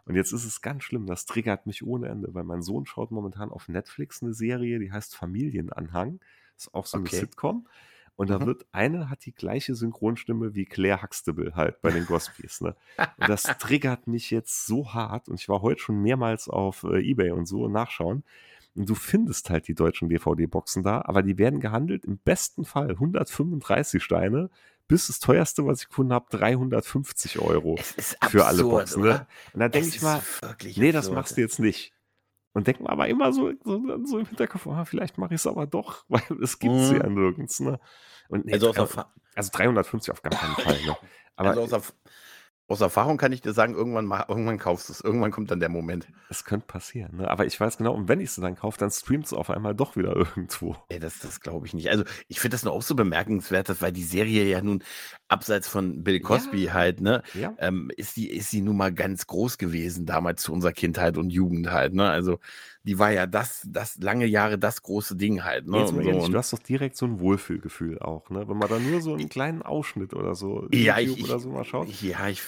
Und jetzt ist es ganz schlimm, das triggert mich ohne Ende, weil mein Sohn schaut momentan auf Netflix eine Serie, die heißt Familienanhang. Ist auch so eine Okay. Sitcom. Und da Mhm. wird eine hat die gleiche Synchronstimme wie Claire Huxtable halt bei den Gospies. Ne? Und das [laughs] triggert mich jetzt so hart. Und ich war heute schon mehrmals auf äh, Ebay und so nachschauen. Und du findest halt die deutschen DVD-Boxen da, aber die werden gehandelt im besten Fall 135 Steine bis das teuerste, was ich gefunden habe, 350 Euro ist für alle absurd, Boxen. oder? Ne? Und da denke ich mal, nee, das absurd. machst du jetzt nicht. Und denk mal aber immer so, so, so im Hinterkopf, ah, vielleicht mache ich es aber doch, [laughs] weil es gibt sie Mhm. ja nirgends. Ne? Und nee, Also Erfa- also 350 auf gar keinen Fall. Ne? [laughs] Aber also aus, Erf- aus Erfahrung kann ich dir sagen, irgendwann, ma- irgendwann kaufst du es. Irgendwann kommt dann der Moment. es könnte passieren. Ne? Aber ich weiß genau, und wenn ich sie dann kaufe, dann streamt es auf einmal doch wieder [laughs] irgendwo. Ey, das das glaube ich nicht. Also, ich finde das nur auch so bemerkenswert, dass, weil die Serie ja nun abseits von Bill Cosby Ja. halt, ne, Ja. ähm, ist die, ist die nun mal ganz groß gewesen damals zu unserer Kindheit und Jugend halt, ne? Also, die war ja das, das lange Jahre das große Ding halt, ne? Jetzt so. ehrlich, du hast doch direkt so ein Wohlfühlgefühl auch, ne? Wenn man da nur so einen kleinen Ausschnitt oder so ja, ich, YouTube ich, oder so mal schaut. ja, ich,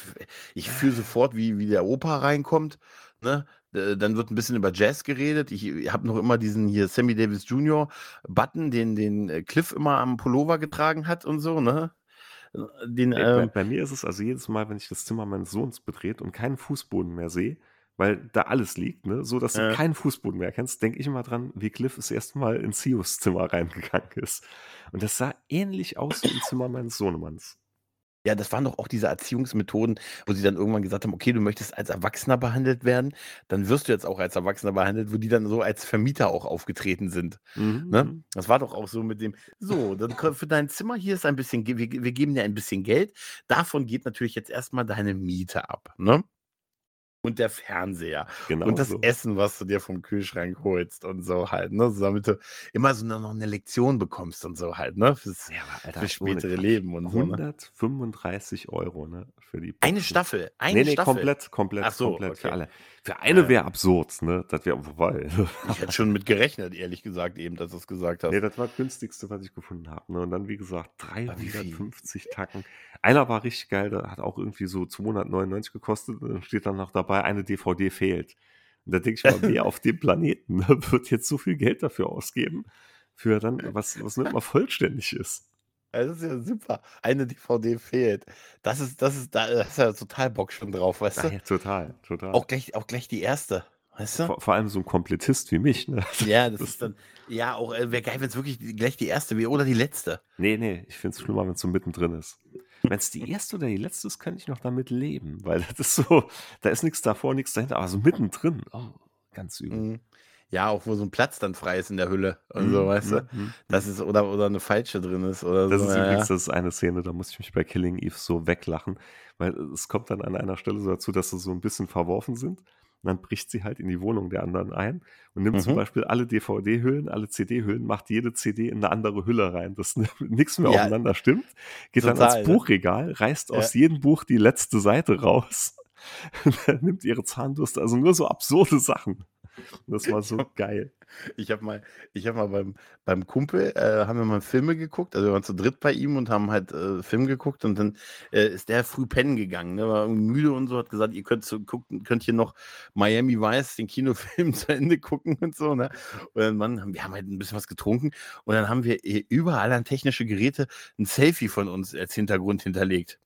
ich fühle sofort, wie, wie der Opa reinkommt, ne? Äh, Dann wird ein bisschen über Jazz geredet. Ich habe noch immer diesen hier Sammy Davis Jr. Button, den, den äh, Cliff immer am Pullover getragen hat und so, ne? Den, Nee, bei, ähm, bei mir ist es also jedes Mal, wenn ich das Zimmer meines Sohns betrete und keinen Fußboden mehr sehe, weil da alles liegt, ne, so dass du äh, keinen Fußboden mehr kennst, denke ich immer dran, wie Cliff das erste Mal in Sios Zimmer [laughs] reingegangen ist. Und das sah ähnlich aus wie im Zimmer meines Sohnemanns. Ja, das waren doch auch diese Erziehungsmethoden, wo sie dann irgendwann gesagt haben, okay, du möchtest als Erwachsener behandelt werden, dann wirst du jetzt auch als Erwachsener behandelt, wo die dann so als Vermieter auch aufgetreten sind. Mhm, Ne? mhm. Das war doch auch so mit dem, so, dann für dein Zimmer hier ist ein bisschen, wir, wir geben dir ein bisschen Geld, davon geht natürlich jetzt erstmal deine Miete ab, ne? Und der Fernseher Genau und das so. Essen, was du dir vom Kühlschrank holst und so halt, ne? So, damit du immer so noch eine Lektion bekommst und so halt, ne? Fürs, Ja, Alter, ohne spätere. Leben und so, ne? 135 Euro, ne, für die Eine Boxen. Staffel, eine Nee, nee, Staffel. komplett, komplett, so, komplett für okay. alle. Für eine Ja. wäre absurd, ne? Das wäre vorbei. Ich hätte schon mit gerechnet, ehrlich gesagt, eben, dass du es gesagt hast. Nee, das war das günstigste, was ich gefunden habe. Ne? Und dann, wie gesagt, Aber wie viel? 350 Tacken. Einer war richtig geil, der hat auch irgendwie so 299 gekostet. Und dann steht dann noch dabei, eine DVD fehlt. Und da denke ich mal, wer [laughs] auf dem Planeten ne, wird jetzt so viel Geld dafür ausgeben, für dann, was, was nicht mal vollständig ist. Das ist ja super. Eine DVD fehlt. Das ist, das ist, da ist ja total Bock schon drauf, weißt du? ja, total, total. Auch gleich, auch gleich die erste, weißt du? vor, vor allem so ein Komplettist wie mich. Ne? [laughs] Ja, das ist dann, ja, auch äh, wäre geil, wenn es wirklich gleich die erste wäre oder die letzte. Nee, nee, ich finde es schlimmer, wenn es so mittendrin ist. Wenn es die erste oder die letzte ist, könnte ich noch damit leben, weil das ist so, da ist nichts davor, nichts dahinter, aber so mittendrin, oh, ganz übel. Mhm. Ja, auch wo so ein Platz dann frei ist in der Hülle und so, Mhm, weißt du? mhm, mhm. Das ist, oder, oder eine falsche drin ist oder Das so. ist ja, übrigens ja. das ist eine Szene, da muss ich mich bei Killing Eve so weglachen, weil es kommt dann an einer Stelle so dazu, dass sie so ein bisschen verworfen sind. Und dann bricht sie halt in die Wohnung der anderen ein und nimmt zum Mhm. Beispiel alle DVD-Hüllen, alle CD-Hüllen, macht jede CD in eine andere Hülle rein, dass [laughs] nichts mehr Ja, aufeinander stimmt. Geht dann total, ans ne? Buchregal, reißt Ja. aus jedem Buch die letzte Seite raus, [laughs] und dann nimmt ihre Zahnbürste, also nur so absurde Sachen. Das war so [laughs] geil. Ich habe mal, ich habe mal beim, beim Kumpel, äh, haben wir mal Filme geguckt, also wir waren zu dritt bei ihm und haben halt äh, Film geguckt und dann äh, ist der früh pennen gegangen, ne, war müde und so, hat gesagt, ihr könnt, so, gucken, könnt hier noch Miami Vice, den Kinofilm [laughs] zu Ende gucken und so, ne, und dann Mann, wir haben halt ein bisschen was getrunken und dann haben wir äh, überall an technische Geräte ein Selfie von uns als Hintergrund hinterlegt.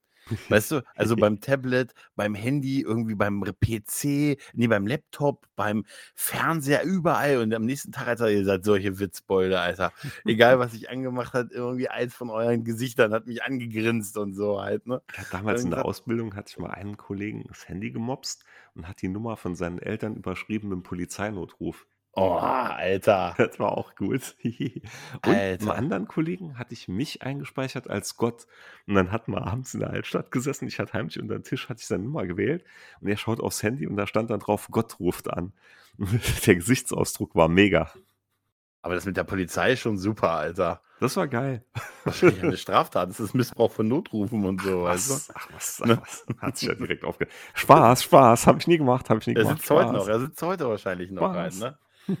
Weißt du, also beim Tablet, beim Handy, irgendwie beim PC, nee, beim Laptop, beim Fernseher, überall. Und am nächsten Tag, Alter, ihr seid solche Witzbeule, Alter. Egal, [laughs] was ich angemacht hat, irgendwie eins von euren Gesichtern hat mich angegrinst und so halt, ne? Ja, damals in der Ausbildung hatte ich mal einen Kollegen das Handy gemobst und hat die Nummer von seinen Eltern überschrieben mit dem Polizeinotruf. Oh, Alter. Das war auch gut. [laughs] Und einem anderen Kollegen hatte ich mich eingespeichert als Gott. Und dann hatten wir abends in der Altstadt gesessen. Ich hatte heimlich unter den Tisch, hatte ich seine Nummer gewählt. Und er schaut aufs Handy und da stand dann drauf, Gott ruft an. Und [laughs] der Gesichtsausdruck war mega. Aber das mit der Polizei ist schon super, Alter. Das war geil. Wahrscheinlich eine [laughs] Straftat. Das ist Missbrauch von Notrufen und so. Ach, was, ach, was, ach, was. Hat sich ja direkt aufge... Spaß, Spaß. Habe ich nie gemacht, habe ich nie Er gemacht. sitzt heute Spaß. noch. Er sitzt heute wahrscheinlich noch rein, Spaß. ne?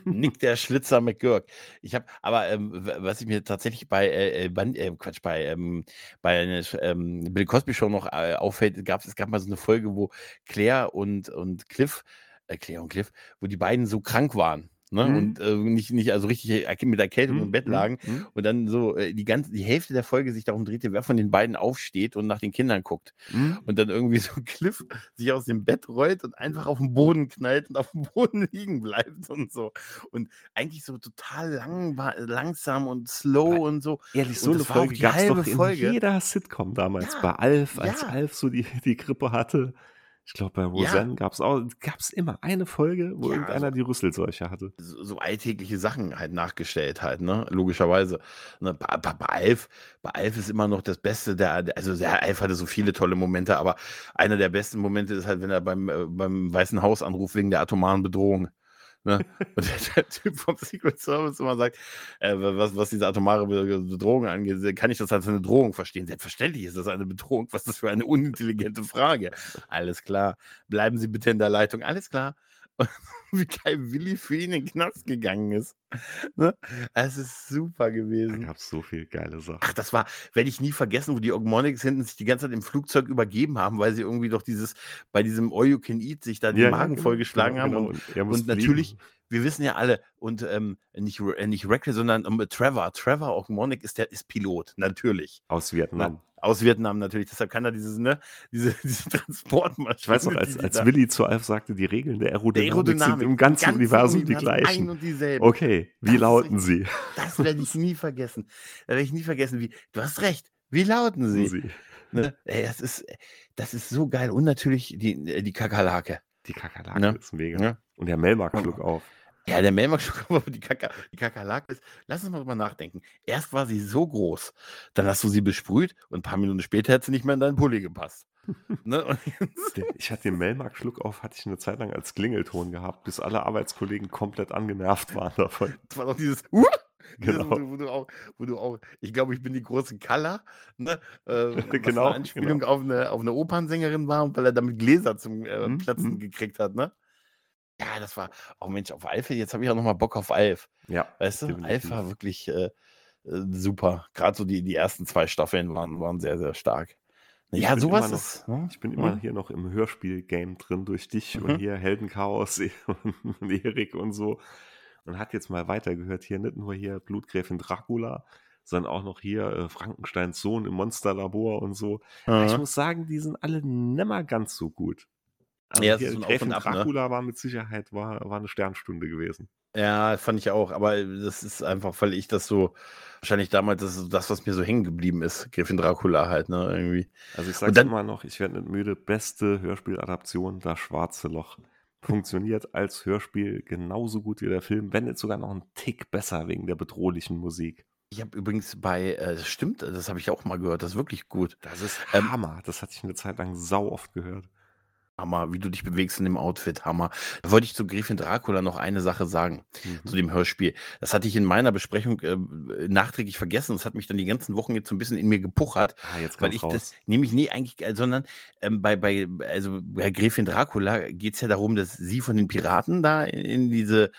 Nick der Schlitzer McGurk. Ich habe, aber ähm, was ich mir tatsächlich bei, äh, äh, Ban- äh, Quatsch, bei, ähm, bei einer ähm, Bill Cosby Show noch äh, auffällt, gab es gab mal so eine Folge, wo Claire und, und Cliff, äh, Claire und Cliff, wo die beiden so krank waren. Ne? Mhm. Und äh, nicht, nicht, also richtig mit Erkältung im Hm, Bett hm, lagen hm. und dann so äh, die ganze, die Hälfte der Folge sich darum drehte, wer von den beiden aufsteht und nach den Kindern guckt. Hm. Und dann irgendwie so Cliff sich aus dem Bett rollt und einfach auf den Boden knallt und auf dem Boden [laughs] liegen bleibt und so. Und eigentlich so total lang, langsam und slow und so. Ehrlich, so eine Folge gab es doch in Folge. jeder Sitcom damals. Ja, Bei Alf, als ja. Alf so die, die Grippe hatte. Ich glaube, bei Ja. Roseanne gab es auch, gab es immer eine Folge, wo Ja, irgendeiner also- die Rüsselseuche hatte. So, so alltägliche Sachen halt nachgestellt halt, ne? Logischerweise. Ne, bei, bei, bei, Alf, bei Alf ist immer noch das Beste, der, der- also der Alf hatte so viele tolle Momente, aber einer der besten Momente ist halt, wenn er beim, äh, beim Weißen Haus anruft wegen der atomaren Bedrohung. Ne? Und der, Typ vom Secret Service immer sagt, äh, was, was diese atomare Be- Bedrohung angeht, kann ich das als eine Drohung verstehen? Selbstverständlich ist das eine Bedrohung. Was ist das für eine unintelligente Frage? Alles klar. Bleiben Sie bitte in der Leitung. Alles klar. [laughs] Wie geil Willi für ihn in den Knast gegangen ist. Ne? Es ist super Da gewesen. gab es so viel geile Sachen. Ach, das war, werde ich nie vergessen, wo die Ogmonics hinten sich die ganze Zeit im Flugzeug übergeben haben, weil sie irgendwie doch dieses, bei diesem All You Can Eat sich da die Ja, Magen genau, vollgeschlagen genau, haben. genau. Und, Und natürlich, wir wissen ja alle, und ähm, nicht, äh, nicht Reckless, sondern ähm, Trevor. Trevor Ogmonic ist der ist Pilot, natürlich. Aus Ne? Vietnam. Aus Vietnam natürlich. Deshalb kann er dieses, ne, diese, [laughs] diese Transportmaschine. Ich weiß noch, als, die die als Willi zu Alf sagte, die Regeln der der Aerodynamik, Aerodynamik sind im ganzen Universum die Ein gleichen. und dieselben. Okay, wie Das ist lauten richtig. sie? [laughs] Das werde ich nie vergessen. Da werde ich nie vergessen, wie. Du hast recht. Wie lauten sie? sie. Ne? Ey, das ist, das ist so geil. Und natürlich die, die Kakerlake. Die Kakerlake Ne? ist mega. Ne? Und der Melmark schlug auf. Ja, der aber [laughs] die, Kaka, die Kakerlake ist. Lass uns mal drüber nachdenken. Erst war sie so groß, dann hast du sie besprüht und ein paar Minuten später hat sie nicht mehr in deinen Pulli gepasst. ne? [laughs] Ich hatte den Melmark Schluck auf, hatte ich eine Zeit lang als Klingelton gehabt, bis alle Arbeitskollegen komplett angenervt waren davon. das war doch dieses. [laughs] Uh, Genau. wo, du, wo, du auch, wo du auch, ich glaube, ich bin die große Kalla, ne? äh, Genau, eine Anspielung auf, eine, auf eine Opernsängerin war und weil er damit Gläser zum äh, Mhm, Platzen mhm. gekriegt hat, ne? Ja, das war, oh Mensch, auf Alf, jetzt habe ich auch nochmal Bock auf Alf. Ja, Weißt du, Alf definitiv. war wirklich äh, äh, super. Gerade so die, die ersten zwei Staffeln waren, waren sehr, sehr stark. Ich Ja, sowas noch- ist. Ne? Ich bin immer Mhm. hier noch im Hörspiel-Game drin durch dich Mhm. und hier Heldenchaos [laughs] und Erik und so. Und hat jetzt mal weitergehört, hier nicht nur hier Blutgräfin Dracula, sondern auch noch hier äh, Frankensteins Sohn im Monsterlabor und so. Aber Ich Mhm. muss sagen, die sind alle nimmer ganz so gut. Also Ja, hier so Gräfin Ab, ne? Dracula war mit Sicherheit war, war eine Sternstunde gewesen. Ja, fand ich auch. Aber das ist einfach, weil ich das so, wahrscheinlich damals, das ist das, was mir so hängen geblieben ist. Gräfin Dracula halt, ne? Irgendwie. Also ich dann- immer noch, ich werde nicht müde, beste Hörspieladaption, das schwarze Loch. Funktioniert als Hörspiel genauso gut wie der Film, wenn nicht sogar noch einen Tick besser wegen der bedrohlichen Musik. Ich habe übrigens bei, äh, stimmt, das habe ich auch mal gehört, das ist wirklich gut. Das ist Ähm, Hammer. Das hatte ich eine Zeit lang sau oft gehört. Hammer, wie du dich bewegst in dem Outfit, Hammer. Da wollte ich zu Gräfin Dracula noch eine Sache sagen, zu Mhm. dem Hörspiel. Das hatte ich in meiner Besprechung äh, nachträglich vergessen. Das hat mich dann die ganzen Wochen jetzt so ein bisschen in mir gepuchert. Ah, jetzt Weil ich raus. das, nämlich nee, eigentlich, äh, sondern ähm, bei, bei, also bei Gräfin Dracula geht es ja darum, dass sie von den Piraten da in, in diese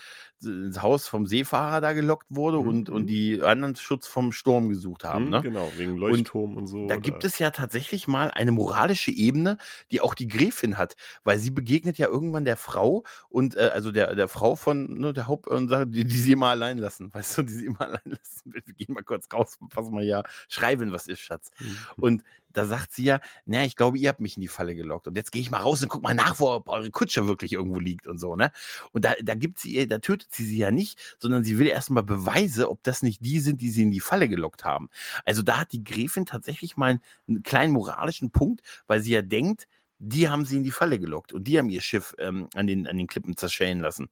ins Haus vom Seefahrer da gelockt wurde Mhm, und, und mhm. die anderen Schutz vom Sturm gesucht haben. Hm, Ne? Genau, wegen Leuchtturm und, so. Da gibt es ja tatsächlich mal eine moralische Ebene, die auch die Gräfin hat, weil sie begegnet ja irgendwann der Frau und äh, also der, der Frau von ne, der Haupt und sagt, die, die sie immer allein lassen, [laughs] weißt du, die sie immer allein lassen will. Wir gehen mal kurz raus, pass mal ja, schreiben, was ist, Schatz. Mhm. Und da sagt sie ja, naja, ich glaube, ihr habt mich in die Falle gelockt. Und jetzt gehe ich mal raus und guck mal nach, wo eure Kutsche wirklich irgendwo liegt und so, ne? Und da, da gibt sie, da tötet sie sie ja nicht, sondern sie will erstmal Beweise, ob das nicht die sind, die sie in die Falle gelockt haben. Also da hat die Gräfin tatsächlich mal einen kleinen moralischen Punkt, weil sie ja denkt, die haben sie in die Falle gelockt und die haben ihr Schiff ähm, an, den, an den Klippen zerschellen lassen.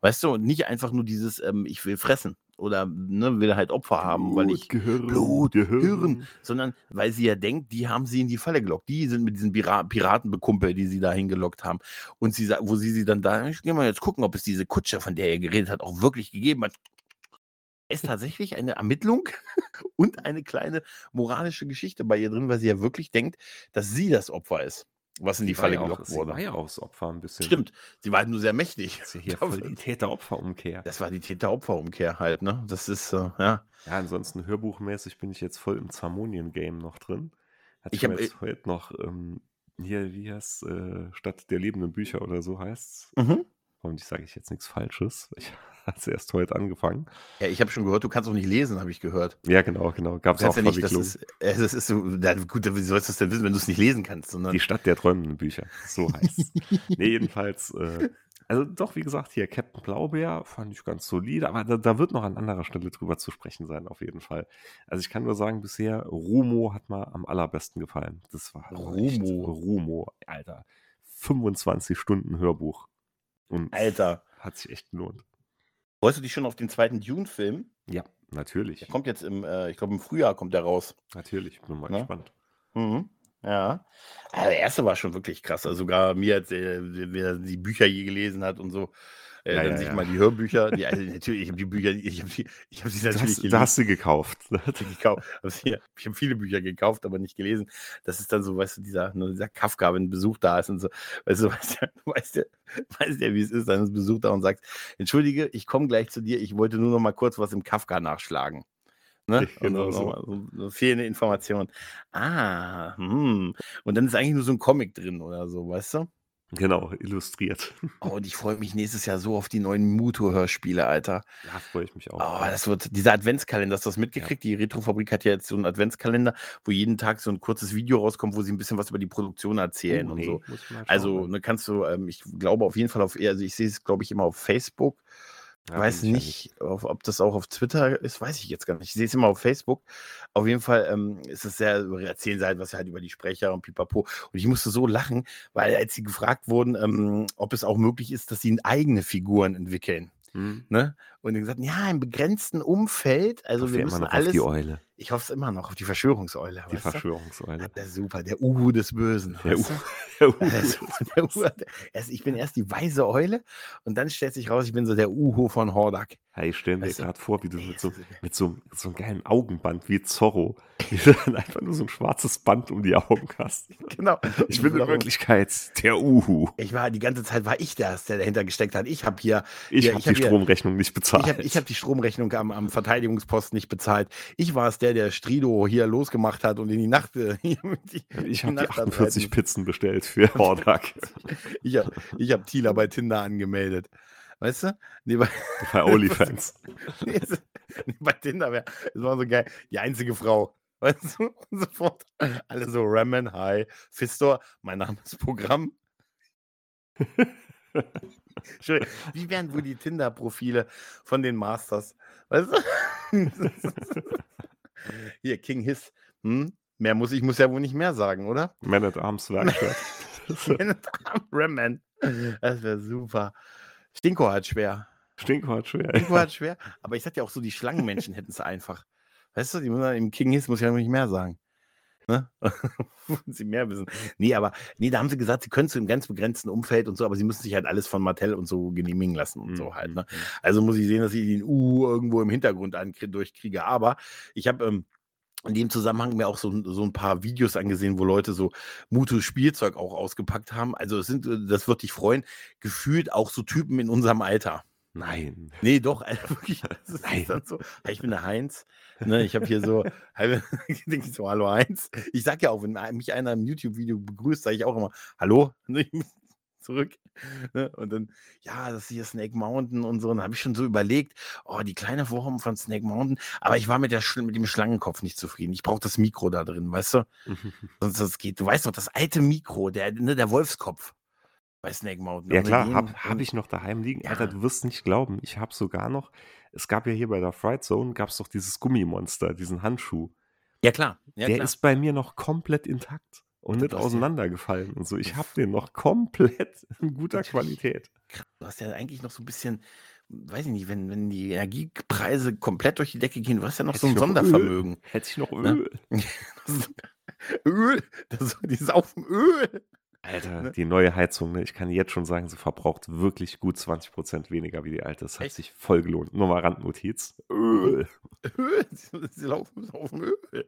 Weißt du, und nicht einfach nur dieses, ähm, ich will fressen oder ne, will halt Opfer haben, weil ich Gehirn, Blut, Gehirn. Hirn, sondern weil sie ja denkt, die haben sie in die Falle gelockt. Die sind mit diesen Pira Piraten bekumpelt, die sie da hingelockt haben. Und sie wo sie sie dann da, ich gehe mal jetzt gucken, ob es diese Kutsche, von der er geredet hat, auch wirklich gegeben hat. Ist tatsächlich eine Ermittlung [laughs] und eine kleine moralische Geschichte bei ihr drin, weil sie ja wirklich denkt, dass sie das Opfer ist was in die Sie Falle ja auch, gelockt sie wurde. war ja auch das Opfer ein bisschen. Stimmt, sie war halt nur sehr mächtig. Das ist ja hier [laughs] voll die Täter-Opfer-Umkehr. Das war die Täter-Opfer-Umkehr halt, ne? Das ist, äh, ja. Ja, ansonsten hörbuchmäßig bin ich jetzt voll im Zamonien-Game noch drin. Hatte Ich ich hab, mir jetzt heute noch ähm, hier, wie heißt äh, Stadt der lebenden Bücher oder so heißt's. Mhm. Hoffentlich sage ich jetzt nichts Falsches. Ich [laughs] [laughs] hatte es erst heute angefangen. Ja, ich habe schon gehört, du kannst auch nicht lesen, habe ich gehört. Ja, genau, genau. Gab es auch ja nicht, das ist, äh, das ist so, na, gut, wie sollst du das denn wissen, wenn du es nicht lesen kannst, sondern. Die Stadt der träumenden Bücher. So heißt es. nee, jedenfalls, äh, also doch, wie gesagt, hier Captain Blaubeer fand ich ganz solide, aber da, da wird noch an anderer Stelle drüber zu sprechen sein, auf jeden Fall. Also ich kann nur sagen, bisher, Rumo hat mir am allerbesten gefallen. Das war echt- Rumo. Rumo, Alter. 25 Stunden Hörbuch. Und Alter, hat sich echt gelohnt. Freust du dich schon auf den zweiten Dune-Film? Ja, natürlich. Der kommt jetzt im, äh, ich glaube, im Frühjahr kommt der raus. Natürlich, bin mal Ne? gespannt. Mhm. Ja. Aber der erste war schon wirklich krass. Also sogar mir, als, äh, wer die Bücher je gelesen hat und so, äh, Ja, dann ja, sich ja. mal die Hörbücher, die, also natürlich, ich habe die Bücher, ich habe die, ich habe sie Da natürlich hast, da hast du gekauft. gekauft. Also hier, ich habe viele Bücher gekauft, aber nicht gelesen. Das ist dann so, weißt du, dieser, dieser Kafka, wenn Besuch da ist und so, weißt du, [laughs] weißt du, weißt du, weißt du wie es ist, dann ist Besuch da und sagt, entschuldige, ich komme gleich zu dir, ich wollte nur noch mal kurz was im Kafka nachschlagen. Ne? [laughs] Genau so. so. so, fehlende Information. Ah, hm. Und dann ist eigentlich nur so ein Comic drin oder so, weißt du? Genau, illustriert. [laughs] Oh, und ich freue mich nächstes Jahr so auf die neuen Muto-Hörspiele, Alter. Ja, freue ich mich auch. Oh, das wird dieser Adventskalender, hast du das mitgekriegt? Die Retrofabrik hat ja jetzt so einen Adventskalender, wo jeden Tag so ein kurzes Video rauskommt, wo sie ein bisschen was über die Produktion erzählen Oh, und nee, so. mal schauen, Also, ne, kannst du, ähm, ich glaube auf jeden Fall auf, also ich sehe es, glaube ich, immer auf Facebook. Ja, weiß bin ich ja nicht, ob das auch auf Twitter ist, weiß ich jetzt gar nicht. Ich sehe es immer auf Facebook. Auf jeden Fall ähm, ist es sehr, erzählen sie halt was halt über die Sprecher und pipapo. Und ich musste so lachen, weil als sie gefragt wurden, ähm, ob es auch möglich ist, dass sie eigene Figuren entwickeln. Hm. Ne? Und die gesagt, ja, im begrenzten Umfeld, also wir müssen alles. Ich hoffe es immer noch auf die Verschwörungseule. die? Verschwörungseule. Der ist super, der Uhu des Bösen. Der Uhu, [laughs] erst, ich bin erst die weise Eule und dann stellt sich raus, ich bin so der Uhu von Hordak. Hey, ich stelle mir gerade vor, wie du mit so, das mit, so, so einem geilen Augenband wie Zorro, [laughs] wie du dann einfach nur so ein schwarzes Band um die Augen hast. [laughs] Genau. Ich bin in Darum- Wirklichkeit der Uhu. Ich war die ganze Zeit war ich das, der dahinter gesteckt hat. Ich habe hier, Ich habe die Stromrechnung nicht bezahlt. Ich habe hab die Stromrechnung am, am Verteidigungsposten nicht bezahlt. Ich war es der, der Strido hier losgemacht hat und in die Nacht. äh, [laughs] die, Ich habe die Nacht 48 abreiten. Pizzen bestellt für [laughs] Hordak. Ich habe ich hab Tila bei Tinder angemeldet. Weißt du? Nee, bei, [laughs] bei OnlyFans. nee, bei Tinder wäre, es war so geil, die einzige Frau. Weißt du? Und sofort alle so Ramen, hi, Fistor, mein Name ist Programm. Entschuldigung, Wie wären wohl die Tinder-Profile von den Masters? Weißt du? [laughs] Hier, King Hiss. Hm? Mehr muss ich muss ja wohl nicht mehr sagen, oder? Man at Arms Werkstatt. [laughs] Ramen. Das wäre super. Stinko hat schwer. Stinko hat schwer. Stinko hat schwer. Aber ich sag ja auch so, die Schlangenmenschen hätten es einfach. Weißt du, die müssen, im King Hiss muss ich ja nicht mehr sagen. Ne? [laughs] Sie mehr wissen. Nee, aber nee, da haben sie gesagt, sie können es im ganz begrenzten Umfeld und so, aber sie müssen sich halt alles von Mattel und so genehmigen lassen und so halt. Ne? Also muss ich sehen, dass ich den U irgendwo im Hintergrund durchkriege. Aber ich habe ähm, in dem Zusammenhang mir auch so, so ein paar Videos angesehen, wo Leute so Mutu Spielzeug auch ausgepackt haben. Also es sind, äh, das wird dich freuen, gefühlt auch so Typen in unserem Alter. Nein. Nee, doch, also [laughs] wirklich. Das ist Nein. so. "Hi, Ich bin der Heinz. Ne, ich habe hier so, [laughs] [laughs] ich denke so, hallo Heinz. Ich sag ja auch, wenn mich einer im YouTube-Video begrüßt, sage ich auch immer, hallo. Ne, ich- zurück. Ne? Und dann, ja, das ist hier Snake Mountain und so. Und dann habe ich schon so überlegt, oh, die kleine Form von Snake Mountain. Aber ich war mit, der, mit dem Schlangenkopf nicht zufrieden. Ich brauche das Mikro da drin, weißt du? Sonst das geht. Du weißt doch, das alte Mikro, der, ne, der Wolfskopf bei Snake Mountain. Ja klar, habe hab ich noch daheim liegen. Ja. Alter, du wirst nicht glauben, ich habe sogar noch, es gab ja hier bei der Fright Zone, gab es doch dieses Gummimonster, diesen Handschuh. Ja klar. Ja, der klar. ist bei mir noch komplett intakt und nicht auseinandergefallen und so. Ich habe den noch komplett [laughs] in guter Qualität. Du hast ja eigentlich noch so ein bisschen, weiß ich nicht, wenn, wenn die Energiepreise komplett durch die Decke gehen, du hast ja noch Hätte so ein Sondervermögen. Öl. Hätte ich noch ne? Öl. [laughs] Ne? Öl, das, die saufen Öl. Alter, ne? die neue Heizung, ne? ich kann jetzt schon sagen, sie verbraucht wirklich gut 20% weniger wie die alte. Das hat Echt? sich voll gelohnt. Nur mal Randnotiz. Öl. Öl. [laughs] Sie, sie laufen auf dem Öl.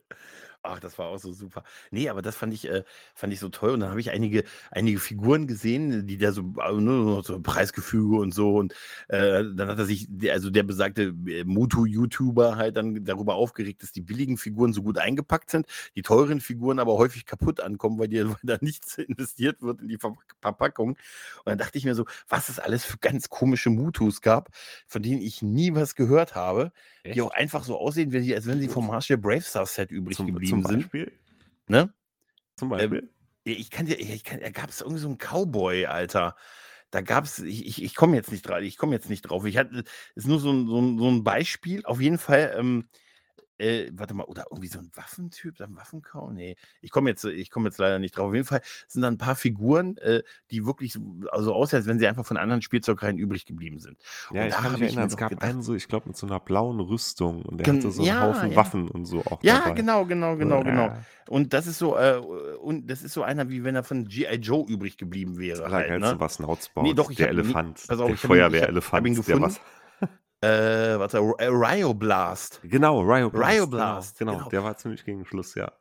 Ach, das war auch so super. Nee, aber das fand ich, äh, fand ich so toll. Und dann habe ich einige, einige Figuren gesehen, die da so, also, ne, so Preisgefüge und so. Und äh, dann hat er sich, also der besagte äh, Mutu-YouTuber halt dann darüber aufgeregt, dass die billigen Figuren so gut eingepackt sind, die teuren Figuren aber häufig kaputt ankommen, weil, die, [laughs] weil da nichts investiert wird in die Ver Verpackung. Und dann dachte ich mir so, was es alles für ganz komische Mutus gab, von denen ich nie was gehört habe, Echt? die auch einfach so aussehen, als wenn sie vom Marshall Bravestar Set übrig Zum, geblieben zum Beispiel? Ne? Zum ähm, Beispiel? Ähm, ich kann dir, ich kann, da gab es irgendwie so einen Cowboy, Alter. Da gab es, ich, ich, ich komme jetzt nicht drauf, ich komme jetzt nicht drauf. Ich hatte, ist nur so ein, so ein, so ein Beispiel. Auf jeden Fall, ähm, äh, warte mal, oder irgendwie so ein Waffentyp, ein Waffenkau? Nee, ich komme jetzt, ich komme jetzt leider nicht drauf. Auf jeden Fall sind da ein paar Figuren, äh, die wirklich so, also aussehen, als wenn sie einfach von anderen Spielzeugreihen übrig geblieben sind. Ja, und ich kann mich erinnern, es gab gedacht, einen so, ich glaube, mit so einer blauen Rüstung und der hatte so einen ja, Haufen ja. Waffen und so auch. Ja, dabei. genau, genau, genau, genau. ja. genau. Und das ist so, äh, und das ist so einer, wie wenn er von G.I. Joe übrig geblieben wäre. Das halt, ne? was Nautzbaut, nee, doch, der Elefant, nie, auf, der Feuerwehrelefant, der was äh, warte, äh, Ryo Blast. Genau, Ryo Blast. Blast. Genau, genau, der war ziemlich gegen Schluss, ja.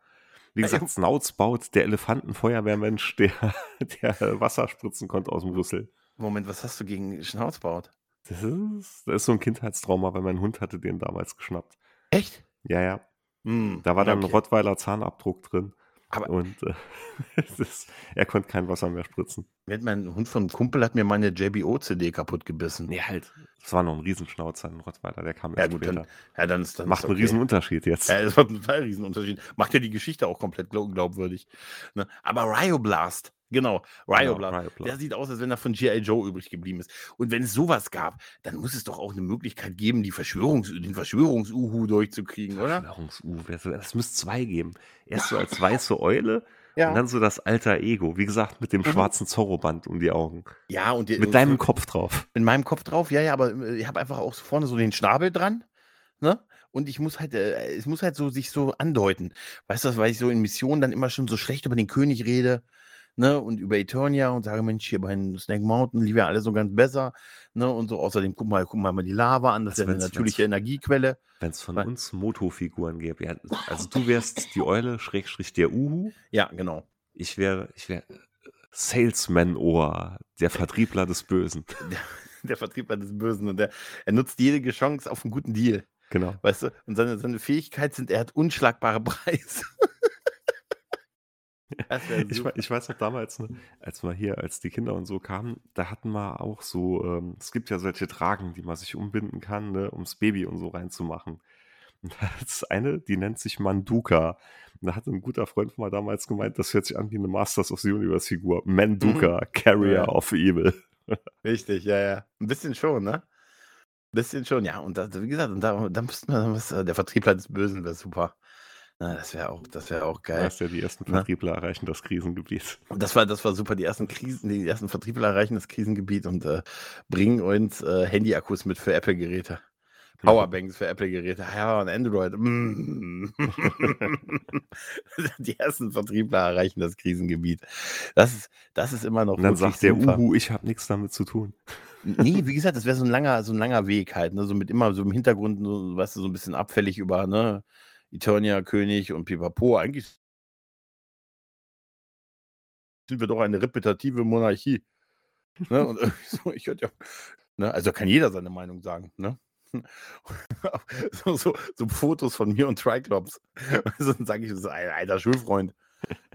Wie gesagt, Snouts baut der Elefantenfeuerwehrmensch, [laughs] der, der Wasser spritzen konnte aus dem Rüssel. Moment, was hast du gegen Schnauzbaut? Das ist, das ist so ein Kindheitstrauma, weil mein Hund hatte den damals geschnappt. Echt? Ja, ja. Mm, da war dann okay. ein Rottweiler Zahnabdruck drin. Aber und äh, [laughs] ist, er konnte kein Wasser mehr spritzen. Mein Hund vom Kumpel hat mir meine JBO-CD kaputt gebissen. Nee, halt. Das war noch ein Riesenschnauzer, ein Rottweiler, der kam ja, gut, später. Dann, ja, dann ist, dann Macht ist okay. einen Riesenunterschied jetzt. Ja, das macht einen total Riesenunterschied. Macht ja die Geschichte auch komplett glaubwürdig. Ne? Aber Ryo Blast, Genau, Ryoblast. Genau, Ryoblast. Der sieht aus, als wenn er von G.I. Joe übrig geblieben ist. Und wenn es sowas gab, dann muss es doch auch eine Möglichkeit geben, die Verschwörungs den Verschwörungs-Uhu durchzukriegen, oder? Verschwörungs-Uhu, das müsste zwei geben. Erst so als weiße Eule [laughs] ja. und dann so das alter Ego. Wie gesagt, mit dem mhm. schwarzen Zorro-Band um die Augen. Ja, und die, mit deinem und, Kopf drauf. Mit meinem Kopf drauf, ja, ja, aber äh, ich habe einfach auch vorne so den Schnabel dran. Ne? und ich muss halt, äh, es muss halt so sich so andeuten. Weißt du, weil ich so in Missionen dann immer schon so schlecht über den König rede ne, und über Eternia und sage, Mensch, hier bei Snake Mountain lief ja alles so ganz besser, ne, und so. Außerdem, guck mal, guck mal, mal die Lava an, das ist ja eine natürliche Energiequelle. Wenn es von Weil, uns Moto-Figuren gäbe, ja, also du wärst die Eule, Schrägstrich der Uhu. Ja, genau. Ich wäre, ich wäre Salesman-Ohr, der Vertriebler des Bösen. [laughs] Der, der, Vertriebler des Bösen und der, er nutzt jede Chance auf einen guten Deal. Genau. Weißt du, und seine, seine Fähigkeit sind, er hat unschlagbare [laughs] Preise. Ich, ich, weiß noch damals, ne, als wir hier, als die Kinder und so kamen, da hatten wir auch so, ähm, es gibt ja solche Tragen, die man sich umbinden kann, ne, ums Baby und so reinzumachen. Und da ist eine, die nennt sich Manduka. Und da hat ein guter Freund von mir damals gemeint, das hört sich an wie eine Masters of the Universe Figur. Manduka, mhm. Carrier ja. of Evil. Richtig, ja, ja. Ein bisschen schon, ne? Ein bisschen schon, ja. Und da, wie gesagt, und da, da müssten wir, was, äh, der Vertriebler des Bösen wäre super. Na, das wäre auch, das wäre auch geil. Weißt ja, die ersten ne? Vertriebler Na? erreichen das Krisengebiet. Das war, das war super. Die ersten Krisen, die ersten Vertriebler erreichen das Krisengebiet und äh, bringen uns äh, Handy-Akkus mit für Apple-Geräte. Genau. Powerbanks für Apple-Geräte. Ja, und Android. Mm. [laughs] die ersten Vertriebler erreichen das Krisengebiet. Das ist, das ist immer noch. Und dann sagt der super. Uhu, ich habe nichts damit zu tun. Nee, wie gesagt, das wäre so ein langer, so ein langer Weg halt, ne? So mit immer so im Hintergrund, so, weißt du, so ein bisschen abfällig über, ne? Eternia König und Pipapo. Eigentlich sind wir doch eine repetitive Monarchie. Ne? [laughs] Und so, ich ja, ne? Also kann jeder seine Meinung sagen. Ne? [laughs] so, so, so, Fotos von mir und Triclops. [laughs] Also dann sage ich, so, alter Schulfreund.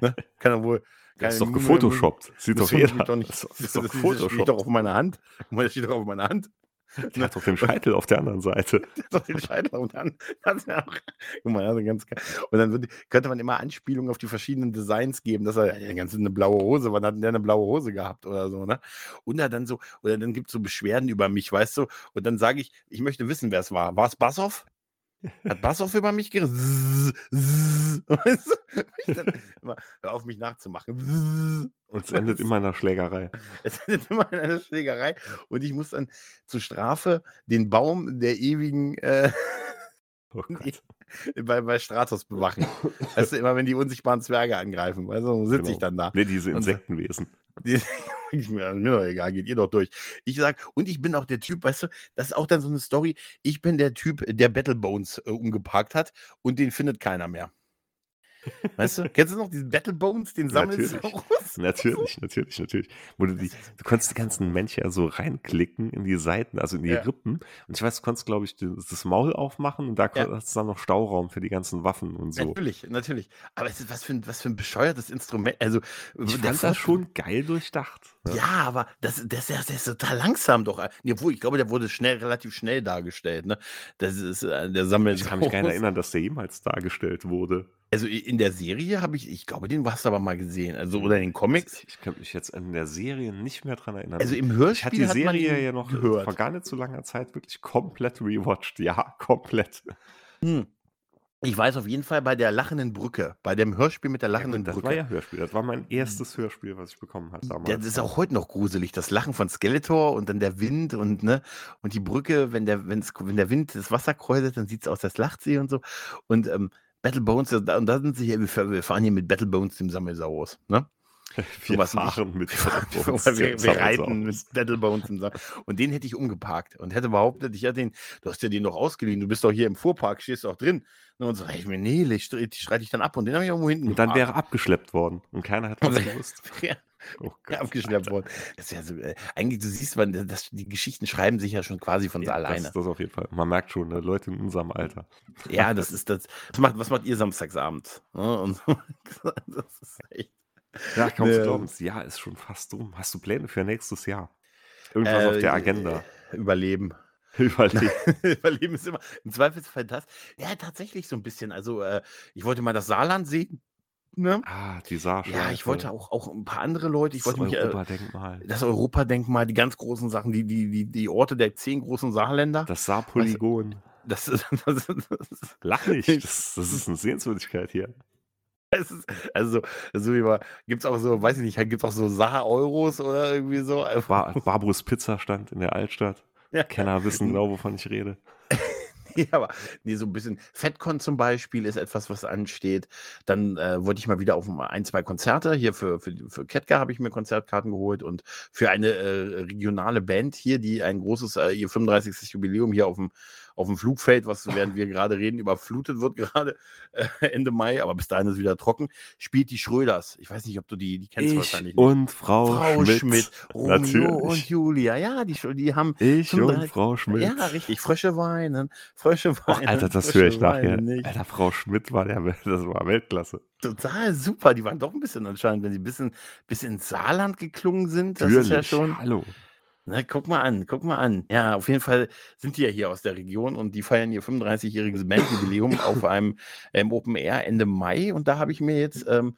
Ne? Kann er wohl, Das ist doch gefotoshoppt. Sieht doch jeder. Doch nicht, das ist doch gefotoshoppt. Das steht doch auf meiner Hand. Das steht doch auf meiner Hand. Der [laughs] hat doch den Scheitel auf der anderen Seite. Der [laughs] hat doch den Scheitel und [laughs] dann ja auch, guck mal, also ganz geil. Und dann wird, könnte man immer Anspielungen auf die verschiedenen Designs geben, dass er ja, ganz eine blaue Hose, wann hat der eine blaue Hose gehabt oder so, ne? Und dann so, oder dann gibt es so Beschwerden über mich, weißt du? Und dann sage ich, ich möchte wissen, wer es war. War es Bassoff? Hat Bassoff über mich immer, hör auf, mich nachzumachen. Und es endet immer in einer Schlägerei. [laughs] Es endet immer in einer Schlägerei. Und ich muss dann zur Strafe den Baum der ewigen äh, oh [laughs] bei, bei Stratos bewachen. Weißt du, immer wenn die unsichtbaren Zwerge angreifen. Also sitze genau. ich dann da. Ne, diese Insektenwesen. [laughs] Die, mir, egal, geht ihr doch durch. Ich sag, und ich bin auch der Typ, weißt du, das ist auch dann so eine Story. Ich bin der Typ, der Battlebones äh, umgeparkt hat und den findet keiner mehr. [laughs] Weißt du, kennst du noch diesen Battle Bones, den sammelst Natürlich, natürlich, natürlich, natürlich. Wo du, die, du konntest die ganzen Männchen so reinklicken in die Seiten, also in die ja. Rippen. Und ich weiß, du konntest, glaube ich, das Maul aufmachen und da ja. hast du dann noch Stauraum für die ganzen Waffen und so. Natürlich, natürlich. Aber es ist was für ein, was für ein bescheuertes Instrument. Also, ich fand das schon geil durchdacht. Ja, ja aber das, das, das, ist total langsam doch. Obwohl, ich glaube, der wurde schnell, relativ schnell dargestellt. Ne? Das ist äh, der Sammel. Ich kann mich gar nicht erinnern, dass der jemals dargestellt wurde. Also in der Serie habe ich, ich glaube, den hast du aber mal gesehen. Also oder in den Comics. Ich kann mich jetzt in der Serie nicht mehr dran erinnern. Also im Hörspiel ich hatte die Serie ja noch gehört. vor gar nicht so langer Zeit wirklich komplett rewatcht. Ja, [laughs] komplett. Hm. Ich weiß auf jeden Fall bei der lachenden Brücke, bei dem Hörspiel mit der lachenden ja, das Brücke. Das war ja Hörspiel, das war mein erstes Hörspiel, was ich bekommen habe damals. Ja, das ist auch heute noch gruselig, das Lachen von Skeletor und dann der Wind und ne und die Brücke, wenn der wenn der Wind das Wasser kräuselt, dann sieht es aus, als lacht sie und so und ähm, Battlebones, und da sind sie hier, wir fahren hier mit Battlebones dem Sammelsaurus, ne? [laughs] Wir so fahren mit [laughs] Battlebones. wir, wir reiten mit Battlebones im. Und den hätte ich umgeparkt und hätte behauptet, ich hätte den, du hast ja den doch ausgeliehen, du bist doch hier im Fuhrpark, stehst doch drin. Und so, ich mir, nee, ich streite ich dann ab und den habe ich irgendwo hinten. Und dann geparkt. wäre abgeschleppt worden und keiner hat [laughs] was gewusst. Oh [laughs] Gott, abgeschleppt worden. Das ist ja so, äh, eigentlich, du siehst, man, das, die Geschichten schreiben sich ja schon quasi von ja, alleine. Das, das auf jeden Fall. Man merkt schon, ne, Leute in unserem Alter. Ja, das ist das. Was macht, was macht ihr samstagsabend? Ne? [laughs] Das ist echt. Ja, kaum zu glauben, das Jahr ist schon fast rum. Hast du Pläne für nächstes Jahr? Irgendwas äh, auf der Agenda? Überleben. [laughs] Überleben. Überleben ist immer im Zweifelsfall das. Ja, tatsächlich so ein bisschen. Also, äh, ich wollte mal das Saarland sehen. Ne? Ah, die Saarschleife. Ja, ich wollte auch, auch ein paar andere Leute. Ich das wollte mich, Europadenkmal. Äh, das Europadenkmal, die ganz großen Sachen, die, die, die, die Orte der zehn großen Saarländer. Das Saarpolygon. Das [laughs] das, ist, das ist Lach nicht, das, das ist eine Sehenswürdigkeit hier. Es ist, also, so wie gibt es auch so, weiß ich nicht, gibt es auch so Saar-Euros oder irgendwie so. Bar Barbrus Pizza stand in der Altstadt. [laughs] Ja. Kenner wissen genau, wovon ich rede. [laughs] Ja, aber nee, so ein bisschen FedCon zum Beispiel ist etwas, was ansteht. Dann äh, wollte ich mal wieder auf ein, zwei Konzerte. Hier für, für, für Ketka habe ich mir Konzertkarten geholt und für eine äh, regionale Band hier, die ein großes, äh, ihr 35. Jubiläum hier auf dem auf dem Flugfeld, was während wir gerade reden, überflutet wird gerade äh, Ende Mai, aber bis dahin ist es wieder trocken, spielt die Schröders. Ich weiß nicht, ob du die, die kennst ich wahrscheinlich nicht. Und Frau, Frau Schmidt. Schmidt Romeo Natürlich. und Julia. Ja, die, die haben. Ich und Frau Schmidt. Ja, richtig. Frösche weinen. Frösche weinen. Oh, Alter, das höre ich nachher. Alter, Frau Schmidt war der, [laughs] das war Weltklasse. Total super. Die waren doch ein bisschen anscheinend, wenn sie ein bisschen, bisschen ins Saarland geklungen sind. Das Natürlich. ist ja schon. Hallo. Na, guck mal an, guck mal an. Ja, auf jeden Fall sind die ja hier aus der Region und die feiern ihr 35-jähriges [laughs] Bandjubiläum auf einem ähm, Open Air Ende Mai und da habe ich mir jetzt ähm,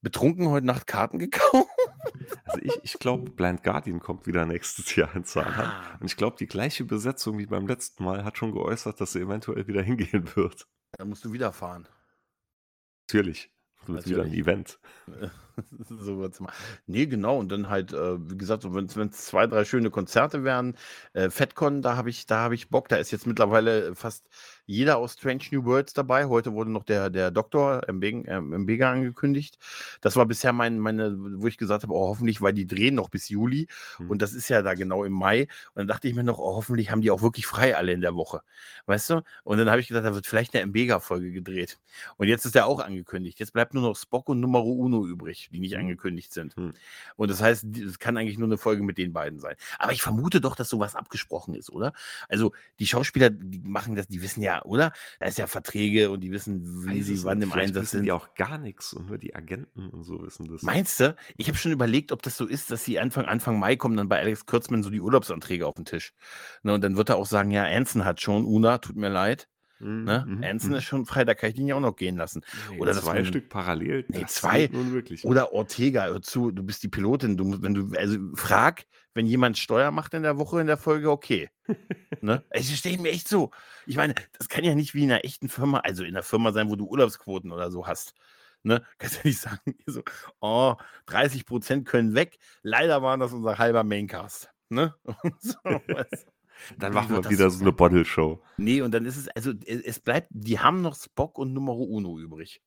betrunken heute Nacht Karten gekauft. Also ich, ich glaube, Blind Guardian kommt wieder nächstes Jahr in Zahnheim. Ah. Und ich glaube, die gleiche Besetzung wie beim letzten Mal hat schon geäußert, dass sie eventuell wieder hingehen wird. Da musst du wieder fahren. Natürlich. Das wird wieder ein Event. [laughs] [laughs] so wird's mal. Nee, genau. Und dann halt, äh, wie gesagt, so, wenn es zwei, drei schöne Konzerte wären, äh, FedCon, da habe ich, da habe ich Bock. Da ist jetzt mittlerweile fast jeder aus Strange New Worlds dabei. Heute wurde noch der, der Doktor Mbega, äh, angekündigt. Das war bisher mein, meine, wo ich gesagt habe, oh, hoffentlich, weil die drehen noch bis Juli. Mhm. Und das ist ja da genau im Mai. Und dann dachte ich mir noch, oh, hoffentlich haben die auch wirklich frei alle in der Woche. Weißt du? Und dann habe ich gesagt, da wird vielleicht eine Mbega-Folge gedreht. Und jetzt ist der auch angekündigt. Jetzt bleibt nur noch Spock und Numero Uno übrig. Nicht, die nicht mhm. angekündigt sind. Mhm. Und das heißt, es kann eigentlich nur eine Folge mit den beiden sein. Aber ich vermute doch, dass sowas abgesprochen ist, oder? Also die Schauspieler, die machen das, die wissen ja, oder? Da ist ja Verträge und die wissen, wie sie wann im Einsatz sind. Die auch gar nichts und nur die Agenten und so wissen das. Meinst du? Ich habe schon überlegt, ob das so ist, dass sie Anfang, Anfang Mai kommen dann bei Alex Kürzmann so die Urlaubsanträge auf den Tisch. Ne, und dann wird er auch sagen, ja, Anson hat schon, Una, tut mir leid. Mhm, ne? Mhm, Anson mhm. ist schon frei, da kann ich den ja auch noch gehen lassen. Nee, oder zwei man, Stück parallel. Nee, zwei. Oder Ortega, hör zu, du bist die Pilotin. Du, wenn du, also frag, wenn jemand Steuer macht in der Woche, in der Folge, okay. ne? [laughs] Es steht mir echt so. Ich meine, das kann ja nicht wie in einer echten Firma, also in einer Firma sein, wo du Urlaubsquoten oder so hast. Ne? [laughs] Kannst du nicht sagen, so, oh, 30 Prozent können weg. Leider waren das unser halber Maincast. Ne? [laughs] so, dann machen wir wieder so eine Bottle-Show. Nee, und dann ist es, also es bleibt, die haben noch Spock und Numero Uno übrig.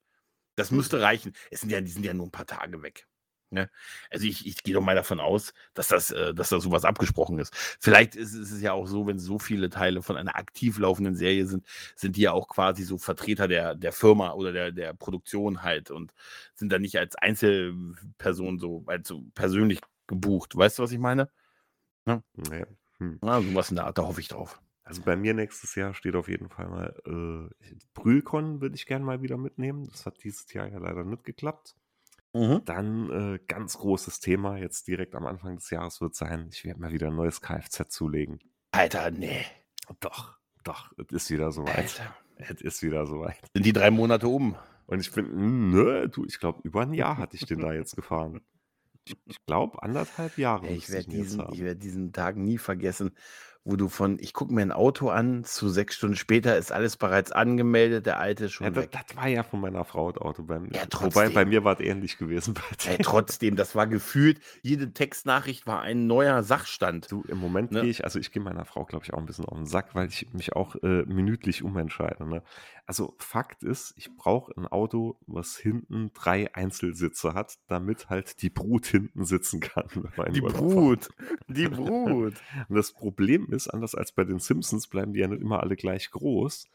Das hm. müsste reichen. Es sind ja, die sind ja nur ein paar Tage weg. Ne? Also ich, ich gehe doch mal davon aus, dass das, äh, dass da sowas abgesprochen ist. Vielleicht ist, ist, es ja auch so, wenn so viele Teile von einer aktiv laufenden Serie sind, sind die ja auch quasi so Vertreter der, der Firma oder der, der Produktion halt und sind dann nicht als Einzelperson so, als so persönlich gebucht. Weißt du, was ich meine? Ja. Hm. Na, sowas in der Art, da hoffe ich drauf. Also bei mir nächstes Jahr steht auf jeden Fall mal äh, Brühlkon würde ich gerne mal wieder mitnehmen. Das hat dieses Jahr ja leider nicht geklappt. Mhm. Dann äh, ganz großes Thema jetzt direkt am Anfang des Jahres wird sein, ich werde mal wieder ein neues Kfz zulegen. Alter, nee. Doch, doch, es ist wieder soweit. Es ist wieder soweit. Sind die drei Monate um? Und ich bin, nö, du, ich glaube, über ein Jahr hatte ich den da jetzt gefahren ich glaube, anderthalb Jahre. ich werde diesen, werd diesen Tag nie vergessen, wo du von, ich gucke mir ein Auto an, zu sechs Stunden später ist alles bereits angemeldet, der alte schon ja, weg. Das, das war ja von meiner Frau das Auto. Beim, ja, Wobei bei mir war es ähnlich gewesen. Ey, trotzdem, das war gefühlt, jede Textnachricht war ein neuer Sachstand. Du, im Moment ne? gehe ich, also ich gehe meiner Frau, glaube ich, auch ein bisschen auf den Sack, weil ich mich auch äh, minütlich umentscheide. Ne? Also Fakt ist, ich brauche ein Auto, was hinten drei Einzelsitze hat, damit halt die Brut hinten sitzen kann. [laughs] Die Brut, die Brut. Und das Problem ist, anders als bei den Simpsons, bleiben die ja nicht immer alle gleich groß.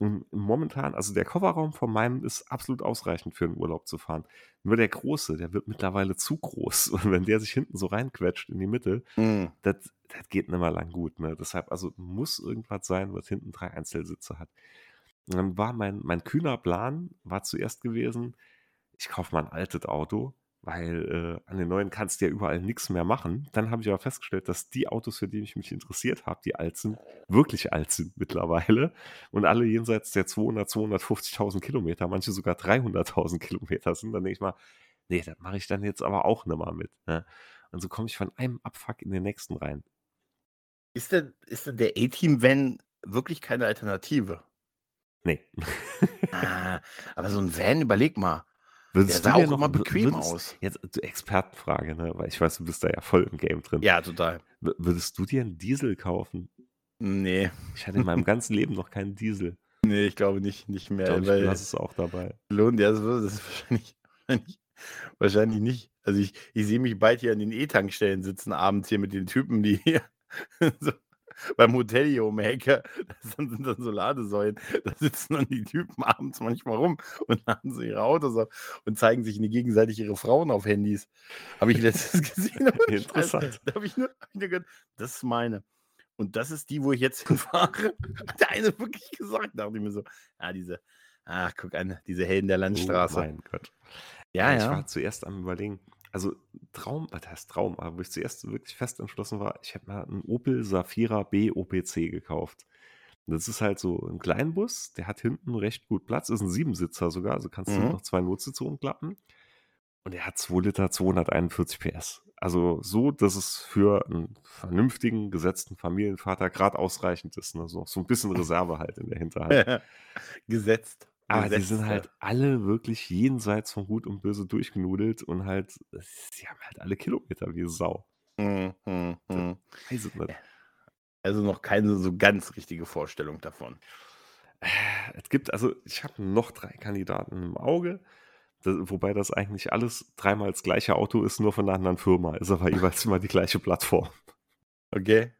Und momentan, also der Kofferraum von meinem ist absolut ausreichend für einen Urlaub zu fahren. Nur der große, der wird mittlerweile zu groß. [laughs] Und wenn der sich hinten so reinquetscht in die Mitte, mm. das, das geht nicht mehr lang gut. Ne? Deshalb, also muss irgendwas sein, was hinten drei Einzelsitze hat. Und dann war mein, mein kühner Plan, war zuerst gewesen, ich kaufe mal ein altes Auto, weil äh, an den neuen kannst du ja überall nichts mehr machen. Dann habe ich aber festgestellt, dass die Autos, für die ich mich interessiert habe, die alt sind, wirklich alt sind [laughs] mittlerweile und alle jenseits der 200, 250.000 Kilometer, manche sogar 300.000 Kilometer sind. Dann denke ich mal, nee, das mache ich dann jetzt aber auch nicht mal mit. Ne? Und so komme ich von einem Abfuck in den nächsten rein. Ist denn, ist denn der A-Team-Van wirklich keine Alternative? Nee. ah, aber so ein Van, überleg mal. Würdest der sah auch noch, immer bequem würdest, aus. Jetzt Expertenfrage, ne? Weil ich weiß, du bist da ja voll im Game drin. Ja, total. würdest du dir einen Diesel kaufen? Nee. Ich hatte in meinem [laughs] ganzen Leben noch keinen Diesel. Nee, ich glaube nicht, nicht mehr. Ich glaube, lasse es auch dabei. Lohnt ja, das ist wahrscheinlich, wahrscheinlich, wahrscheinlich nicht. Also ich, ich sehe mich bald hier an den E-Tankstellen sitzen, abends hier mit den Typen, die hier [laughs] so [laughs] beim Hotel hier die Ecke, das sind dann so Ladesäulen, da sitzen dann die Typen abends manchmal rum und laden so ihre Autos auf und zeigen sich gegenseitig ihre Frauen auf Handys. Habe ich letztens [laughs] gesehen. Interessant. Da habe ich, nur, hab ich nur gehört, das ist meine. Und das ist die, wo ich jetzt [laughs] hinfahre. Hat der eine wirklich gesagt, dachte ich mir so, ah, diese, ach, guck an, diese Helden der oh Landstraße. Oh mein Gott. Ja, ja. Ich war zuerst am überlegen, also Traum, was heißt Traum, aber wo ich zuerst wirklich fest entschlossen war, ich hätte mal einen Opel Safira B OPC gekauft. das ist halt so ein Kleinbus, der hat hinten recht gut Platz, ist ein Siebensitzer sogar, also kannst du mhm. noch zwei Notsitze umklappen. Und er hat 2 Liter 241 PS. Also so, dass es für einen vernünftigen, gesetzten Familienvater gerade ausreichend ist. Ne? So, so ein bisschen Reserve halt in der Hinterhalt. [laughs] Gesetzt. Aber die sind halt alle wirklich jenseits von Gut und Böse durchgenudelt und halt, sie haben halt alle Kilometer wie Sau. Mhm. Weiß ich nicht. Also noch keine so ganz richtige Vorstellung davon. Äh, es gibt, also ich habe noch drei Kandidaten im Auge, das, wobei das eigentlich alles dreimal das gleiche Auto ist, nur von einer anderen Firma, ist aber jeweils immer die gleiche Plattform. Okay.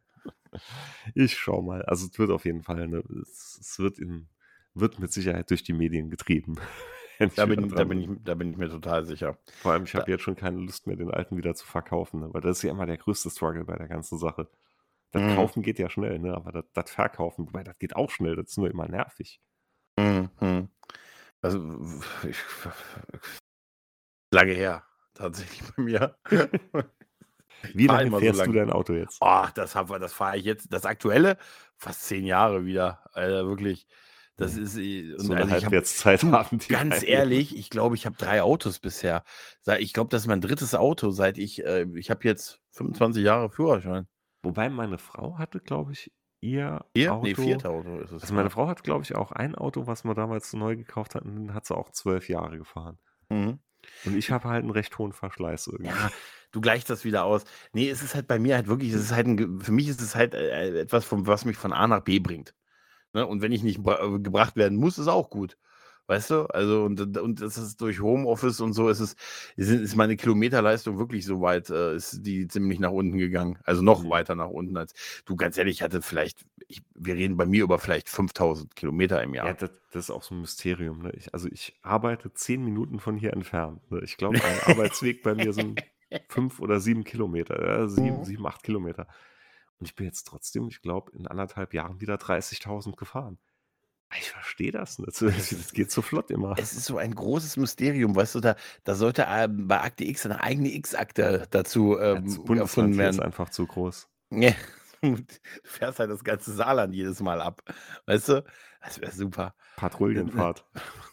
Ich schau mal. Also es wird auf jeden Fall, ne, es, es wird in wird mit Sicherheit durch die Medien getrieben. [laughs] Da bin, da, bin ich, da bin ich mir total sicher. Vor allem, ich habe jetzt schon keine Lust mehr, den alten wieder zu verkaufen, ne? weil das ist ja immer der größte Struggle bei der ganzen Sache. Das mhm. Kaufen geht ja schnell, ne? aber das, das Verkaufen, wobei das geht auch schnell, das ist nur immer nervig. Mhm. Also, ich, lange her, tatsächlich bei mir. [laughs] Wie lange fährst so lang. du dein Auto jetzt? Ach, das, das fahre ich jetzt, das aktuelle, fast zehn Jahre wieder. Alter, wirklich. Das ist äh, so eine also Halbwertszeit haben die. Ganz einen. ehrlich, ich glaube, ich habe drei Autos bisher. Ich glaube, das ist mein drittes Auto, seit ich, äh, ich habe jetzt 25 Jahre Führerschein. Wobei meine Frau hatte, glaube ich, ihr Vier? Auto. Nee, vierte Auto ist es. Also meine Frau hat, glaube ich, auch ein Auto, was wir damals neu gekauft hatten, hat sie auch zwölf Jahre gefahren. Mhm. Und ich habe halt einen recht hohen Verschleiß irgendwie. Ja, du gleichst das wieder aus. Nee, es ist halt bei mir halt wirklich, es ist halt ein, für mich ist es halt äh, etwas, vom, was mich von A nach B bringt. Ne? Und wenn ich nicht äh, gebracht werden muss, ist auch gut. Weißt du? Also, und, und das ist durch Homeoffice und so ist es, ist meine Kilometerleistung wirklich so weit, äh, ist die ziemlich nach unten gegangen. Also noch mhm. weiter nach unten als du. Ganz ehrlich, ich hatte vielleicht, ich, wir reden bei mir über vielleicht 5000 Kilometer im Jahr. Ja, das, das ist auch so ein Mysterium. Ne? Ich, also, ich arbeite zehn Minuten von hier entfernt. Ne? Ich [laughs] glaube, ein Arbeitsweg bei mir sind fünf oder sieben Kilometer, äh, sieben, mhm. sieben, acht Kilometer. Und ich bin jetzt trotzdem, ich glaube, in anderthalb Jahren wieder 30.000 gefahren. Ich verstehe das nicht. [laughs] Das geht so flott immer. Es ist so ein großes Mysterium, weißt du, da, da sollte ähm, bei Akte X eine eigene X-Akte dazu ähm, ja, erfunden werden. ist einfach zu groß. Ja, du fährst halt das ganze Saarland jedes Mal ab. Weißt du? Das wäre super. Patrouillenfahrt.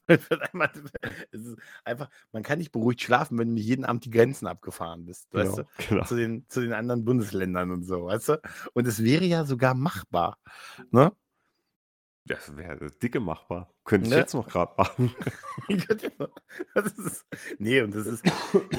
[laughs] einfach, man kann nicht beruhigt schlafen, wenn du nicht jeden Abend die Grenzen abgefahren bist, genau, weißt du? Genau. Zu, den, zu den anderen Bundesländern und so, weißt du? Und es wäre ja sogar machbar. Ne? Das wäre dicke machbar. Könnte ich ne? jetzt noch gerade machen. [laughs] [laughs] das ist, nee, und das ist,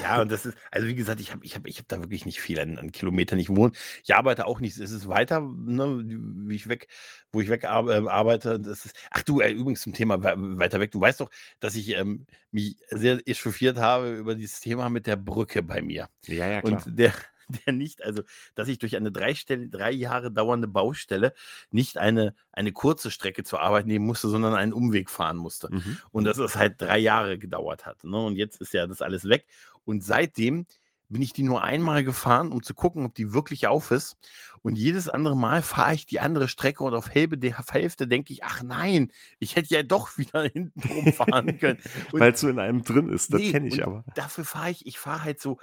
ja, und das ist, also wie gesagt, ich habe ich hab, ich hab da wirklich nicht viel an, an Kilometern. Ich wohne, ich arbeite auch nicht, es ist weiter, ne, wie ich weg, wo ich weg äh, arbeite. Das ist, ach du, äh, übrigens zum Thema weiter weg, du weißt doch, dass ich ähm, mich sehr echauffiert habe über dieses Thema mit der Brücke bei mir. Ja, ja, klar. Und der, [laughs] der nicht, also dass ich durch eine drei, Stelle, drei Jahre dauernde Baustelle nicht eine, eine kurze Strecke zur Arbeit nehmen musste, sondern einen Umweg fahren musste. Mhm. Und dass es halt drei Jahre gedauert hat. Ne? Und jetzt ist ja das alles weg. Und seitdem bin ich die nur einmal gefahren, um zu gucken, ob die wirklich auf ist. Und jedes andere Mal fahre ich die andere Strecke und auf halbe Hälfte denke ich, ach nein, ich hätte ja doch [laughs] wieder hinten drum fahren können. Weil es so in einem drin ist, das nee, kenne ich aber. Dafür fahre ich, ich fahre halt so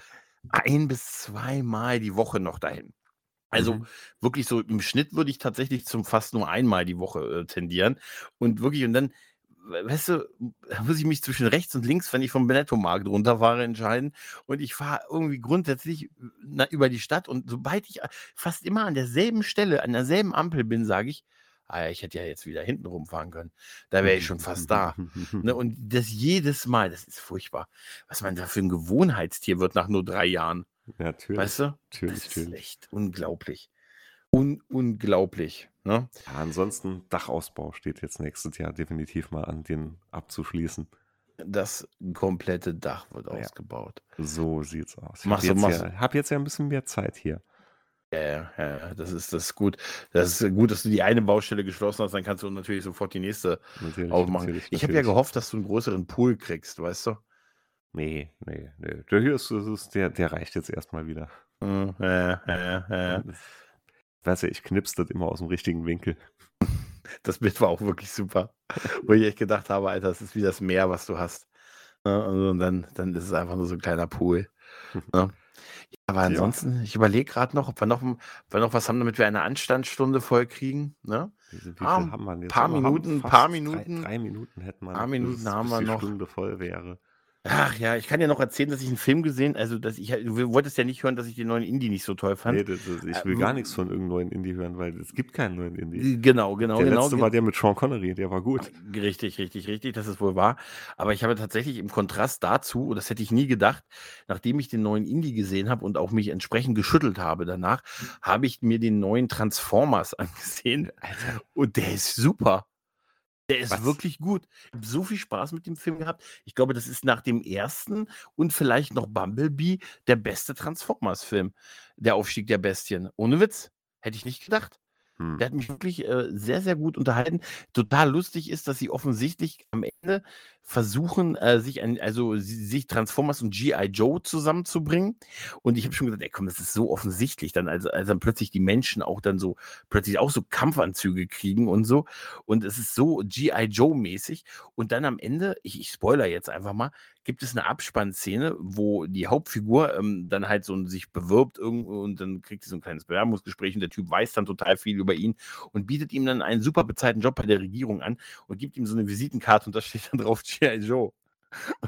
ein bis zweimal die Woche noch dahin. Also mhm. wirklich so im Schnitt würde ich tatsächlich zum fast nur einmal die Woche äh, tendieren. Und wirklich, und dann, weißt du, da muss ich mich zwischen rechts und links, wenn ich vom Benetto-Markt runterfahre, entscheiden. Und ich fahre irgendwie grundsätzlich na, über die Stadt. Und sobald ich fast immer an derselben Stelle, an derselben Ampel bin, sage ich, ah, ich hätte ja jetzt wieder hinten rumfahren können. Da wäre ich schon fast [laughs] da. ne? Und das jedes Mal, das ist furchtbar. Was man da für ein Gewohnheitstier wird nach nur drei Jahren. Ja, natürlich. Weißt du? Natürlich, das ist echt unglaublich. Un unglaublich. Ne? Ja, ansonsten Dachausbau steht jetzt nächstes Jahr definitiv mal an, den abzuschließen. Das komplette Dach wird ja. ausgebaut. So sieht's aus. Ich habe jetzt, ja, hab jetzt ja ein bisschen mehr Zeit hier. Ja, ja, das ist, das ist gut. Das ist gut, dass du die eine Baustelle geschlossen hast, dann kannst du natürlich sofort die nächste natürlich, aufmachen. Natürlich, ich habe ja gehofft, dass du einen größeren Pool kriegst, weißt du? Nee, nee, nee. Der hier ist, ist der, der reicht jetzt erstmal wieder. Hm, ja, ja, ja. Weißt du, ich knips das immer aus dem richtigen Winkel. [laughs] Das Bild war auch wirklich super. [laughs] Wo ich echt gedacht habe, Alter, das ist wie das Meer, was du hast. Ne, und dann, dann ist es einfach nur so ein kleiner Pool. [laughs] Ne? Aber ansonsten, ja. ich überlege gerade noch, ob wir noch, ob wir noch was haben, damit wir eine Anstandsstunde voll kriegen. Ne? Wie, viel ah, haben wir jetzt? Paar Minuten, paar Minuten. Drei, drei, Minuten hätten wir. Paar Minuten haben wir noch. Stunde voll wäre. Ach ja, ich kann dir noch erzählen, dass ich einen Film gesehen also dass ich du wolltest ja nicht hören, dass ich den neuen Indie nicht so toll fand. Nee, das, das, ich will äh, gar nichts von irgendeinem neuen Indie hören, weil es gibt keinen neuen Indie. Genau, genau, der genau. letzte war der mit Sean Connery, der war gut. Richtig, richtig, richtig, das ist wohl wahr. Aber ich habe tatsächlich im Kontrast dazu, und das hätte ich nie gedacht, nachdem ich den neuen Indie gesehen habe und auch mich entsprechend geschüttelt habe danach, habe ich mir den neuen Transformers [laughs] angesehen. Alter. Und der ist super. Der ist Was? wirklich gut. Ich habe so viel Spaß mit dem Film gehabt. Ich glaube, das ist nach dem ersten und vielleicht noch Bumblebee der beste Transformers-Film. Der Aufstieg der Bestien. Ohne Witz. Hätte ich nicht gedacht. Hm. Der hat mich wirklich äh, sehr, sehr gut unterhalten. Total lustig ist, dass sie offensichtlich am Ende versuchen, äh, sich ein, also sich Transformers und G.I. Joe zusammenzubringen. Und ich habe schon gesagt, ey komm, das ist so offensichtlich, dann, als, als dann plötzlich die Menschen auch dann so, plötzlich auch so Kampfanzüge kriegen und so. Und es ist so G.I. Joe-mäßig. Und dann am Ende, ich, ich spoiler jetzt einfach mal, gibt es eine Abspannszene, wo die Hauptfigur ähm, dann halt so sich bewirbt irgendwo und dann kriegt sie so ein kleines Bewerbungsgespräch und der Typ weiß dann total viel über ihn und bietet ihm dann einen super bezahlten Job bei der Regierung an und gibt ihm so eine Visitenkarte und da steht dann drauf G.I. Joe.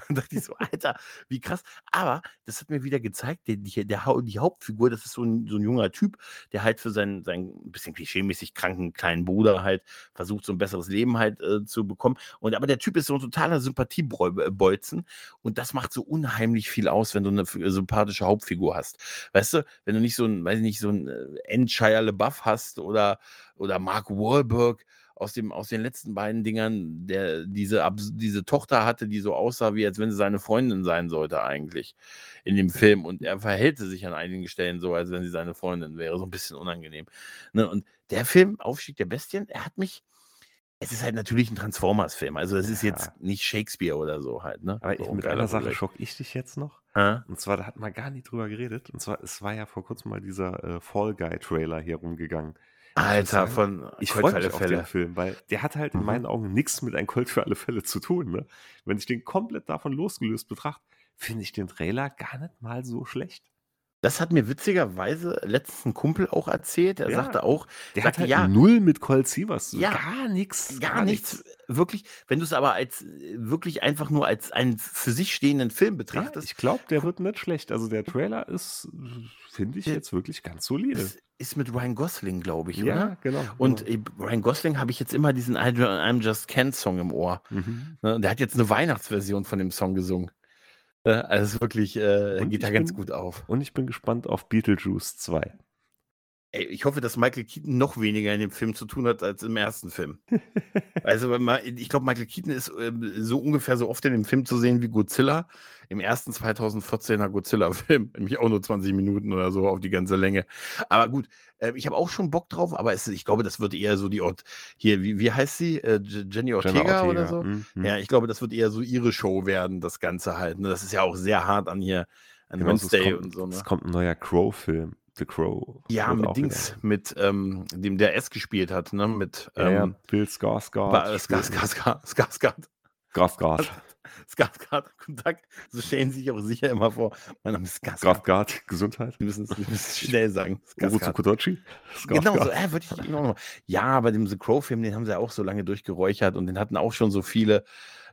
Und dachte ich so, Alter, wie krass. Aber das hat mir wieder gezeigt, der, der, der, die Hauptfigur, das ist so ein, so ein junger Typ, der halt für seinen, seinen ein bisschen klischeemäßig kranken kleinen Bruder halt versucht, so ein besseres Leben halt äh, zu bekommen. Und aber der Typ ist so ein totaler Sympathiebolzen und das macht so unheimlich viel aus, wenn du eine sympathische Hauptfigur hast. Weißt du, wenn du nicht so ein, weiß ich nicht, so ein äh, Endshire LeBuff hast oder, oder Mark Wahlberg, aus, dem, aus den letzten beiden Dingern, der diese, diese Tochter hatte, die so aussah, wie als wenn sie seine Freundin sein sollte, eigentlich in dem Film. Und er verhält sich an einigen Stellen so, als wenn sie seine Freundin wäre. So ein bisschen unangenehm. Ne? Und der Film, Aufstieg der Bestien, er hat mich. Es ist halt natürlich ein Transformers-Film. Also, es ist ja. jetzt nicht Shakespeare oder so halt. Ne? Aber ich, mit einer Sache schock ich dich jetzt noch. Ha? Und zwar, da hat man gar nicht drüber geredet. Und zwar, es war ja vor kurzem mal dieser äh, Fall Guy-Trailer hier rumgegangen. Alter, von ich freue mich auf Fälle. den Film, weil der hat halt mhm. in meinen Augen nichts mit ein Colt für alle Fälle zu tun. Ne? Wenn ich den komplett davon losgelöst betrachte, finde ich den Trailer gar nicht mal so schlecht. Das hat mir witzigerweise letztens ein Kumpel auch erzählt. Er ja, sagte auch, der sagte, hat halt ja, null mit Colt Sievers. Ja, gar nichts. Gar, gar nichts. nichts. Wirklich, wenn du es aber als wirklich einfach nur als einen für sich stehenden Film betrachtest. Ja, ich glaube, der wird nicht schlecht. Also der Trailer ist, finde ich, jetzt wirklich ganz solide. Ist mit Ryan Gosling, glaube ich, ja, oder? genau. Und genau. Ryan Gosling habe ich jetzt immer diesen I'm Just Ken Song im Ohr. Mhm. Ne, der hat jetzt eine Weihnachtsversion von dem Song gesungen. Ne, also wirklich, äh, geht da ganz bin, gut auf. Und ich bin gespannt auf Beetlejuice 2. Ey, ich hoffe, dass Michael Keaton noch weniger in dem Film zu tun hat als im ersten Film. [laughs] also, ich glaube, Michael Keaton ist äh, so ungefähr so oft in dem Film zu sehen wie Godzilla. Im ersten 2014er Godzilla-Film. [laughs] Nämlich auch nur 20 Minuten oder so auf die ganze Länge. Aber gut, äh, ich habe auch schon Bock drauf, aber es, ich glaube, das wird eher so die Ort. Hier, wie, wie heißt sie? Äh, Jenny Ortega, Ortega, oder so? Mhm. Ja, ich glaube, das wird eher so ihre Show werden, das Ganze halt. Ne? Das ist ja auch sehr hart an hier, an genau, Wednesday kommt, und so. Ne? Es kommt ein neuer Crow-Film. The Crow. Ja, mit Dings, wieder. mit ähm, dem der S gespielt hat, ne? Mit ähm, ja, Bill Skarsgård. Skarsgård. Skarsgård. Skarsgård. [laughs] Skarsgård, guten Tag. So stellen Sie sich auch sicher immer vor. Mein Name ist Skarsgård. Skarsgård, Gesundheit. Sie müssen es schnell sagen. Kodochi. Genau so, äh, würde ich Ihnen auch noch. Ja, bei dem The Crow-Film, den haben sie auch so lange durchgeräuchert und den hatten auch schon so viele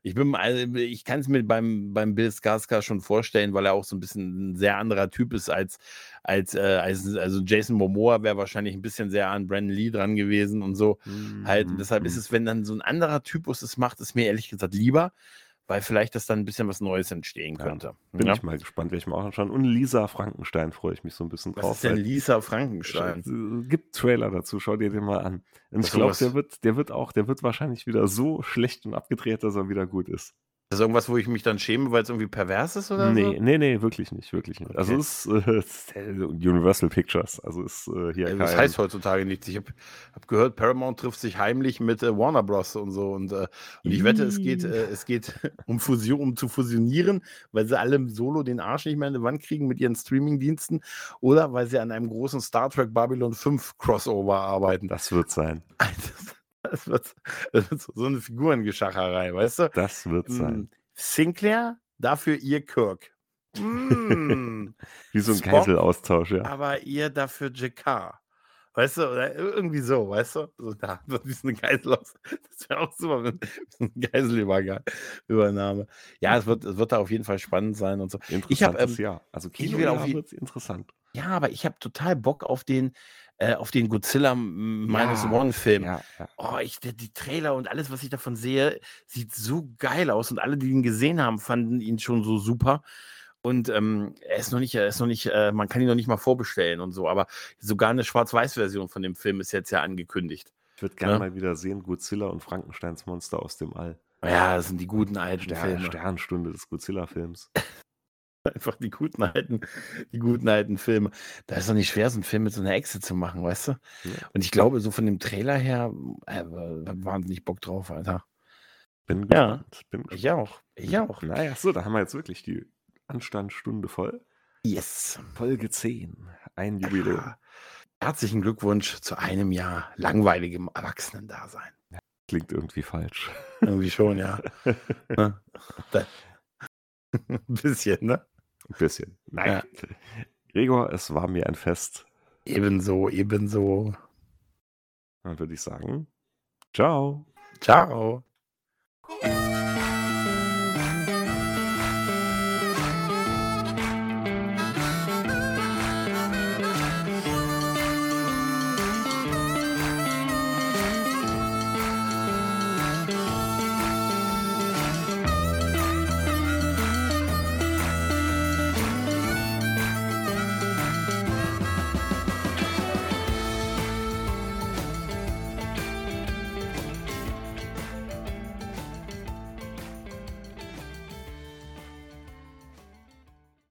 ich bin, also ich kann es mir beim, beim Bill Skarsgård schon vorstellen, weil er auch so ein bisschen ein sehr anderer Typ ist als, als, äh, als also Jason Momoa wäre wahrscheinlich ein bisschen sehr an Brandon Lee dran gewesen und so. Mhm. Halt, und deshalb ist mhm. es, wenn dann so ein anderer Typus es macht, ist mir ehrlich gesagt lieber weil vielleicht das dann ein bisschen was Neues entstehen könnte. Ja, bin ja? ich mal gespannt, werde ich mal auch anschauen. Und Lisa Frankenstein freue ich mich so ein bisschen drauf. Was ist denn Lisa Frankenstein? Es gibt Trailer dazu, schau dir den mal an. Und ich glaube, der wird, der wird auch, der wird wahrscheinlich wieder so schlecht und abgedreht, dass er wieder gut ist. Das ist irgendwas, wo ich mich dann schäme, weil es irgendwie pervers ist oder nee, so? Nee, nee, wirklich nicht, wirklich nicht. Also okay. Also es ist äh, Universal Pictures, also ist äh, hier ja, Das heißt heutzutage nichts. Ich habe hab gehört, Paramount trifft sich heimlich mit äh, Warner Bros. und so und, äh, und ich wette, es geht, äh, es geht [laughs] um Fusion, um zu fusionieren, weil sie alle im Solo den Arsch nicht mehr in die Wand kriegen mit ihren Streaming-Diensten oder weil sie an einem großen Star Trek Babylon 5 Crossover arbeiten. Das wird sein. [laughs] Das wird, das wird so eine Figurengeschacherei, weißt du? Das wird hm, sein. Sinclair, dafür ihr Kirk. Mm. [laughs] Wie so ein Geiselaustausch, ja. Aber ihr dafür JK. Weißt du, oder irgendwie so, weißt du? So, da [laughs] wird wie so eine Geisel aus. Das wäre auch super, wenn [laughs] so eine Geiselübernahme. Ja, es wird, es wird da auf jeden Fall spannend sein und so. Ich habe ähm, ja. Also Kino wird interessant. Ja, aber ich habe total Bock auf den, äh, auf den Godzilla Minus ja, One Film. Ja, ja. Oh, ich, die, die, Trailer und alles, was ich davon sehe, sieht so geil aus. Und alle, die ihn gesehen haben, fanden ihn schon so super. Und ähm, er ist noch nicht, er ist noch nicht, äh, man kann ihn noch nicht mal vorbestellen und so, aber sogar eine Schwarz-Weiß-Version von dem Film ist jetzt ja angekündigt. Ich würde gerne mal wieder sehen, Godzilla und Frankensteins Monster aus dem All. Ja, das sind die guten alten Stern, Filme. Sternstunde des Godzilla-Films. [laughs] Einfach die guten alten, die guten alten Filme. Da ist doch nicht schwer, so einen Film mit so einer Echse zu machen, weißt du? Ja. Und ich glaube, so von dem Trailer her, äh, wahnsinnig Bock drauf, Alter. Bin gespannt. Ja, bin gespannt. ich auch. Ich auch. Naja, so, da haben wir jetzt wirklich die Anstandsstunde voll. Yes. Folge 10. Ein Jubiläum. Herzlichen Glückwunsch zu einem Jahr langweiligem Erwachsenendasein. Klingt irgendwie falsch. Irgendwie schon, ja. [laughs] Ein [laughs] bisschen, ne? Ein bisschen. Nein. Ja. Gregor, es war mir ein Fest. Ebenso, ebenso. Dann würde ich sagen, ciao. Ciao.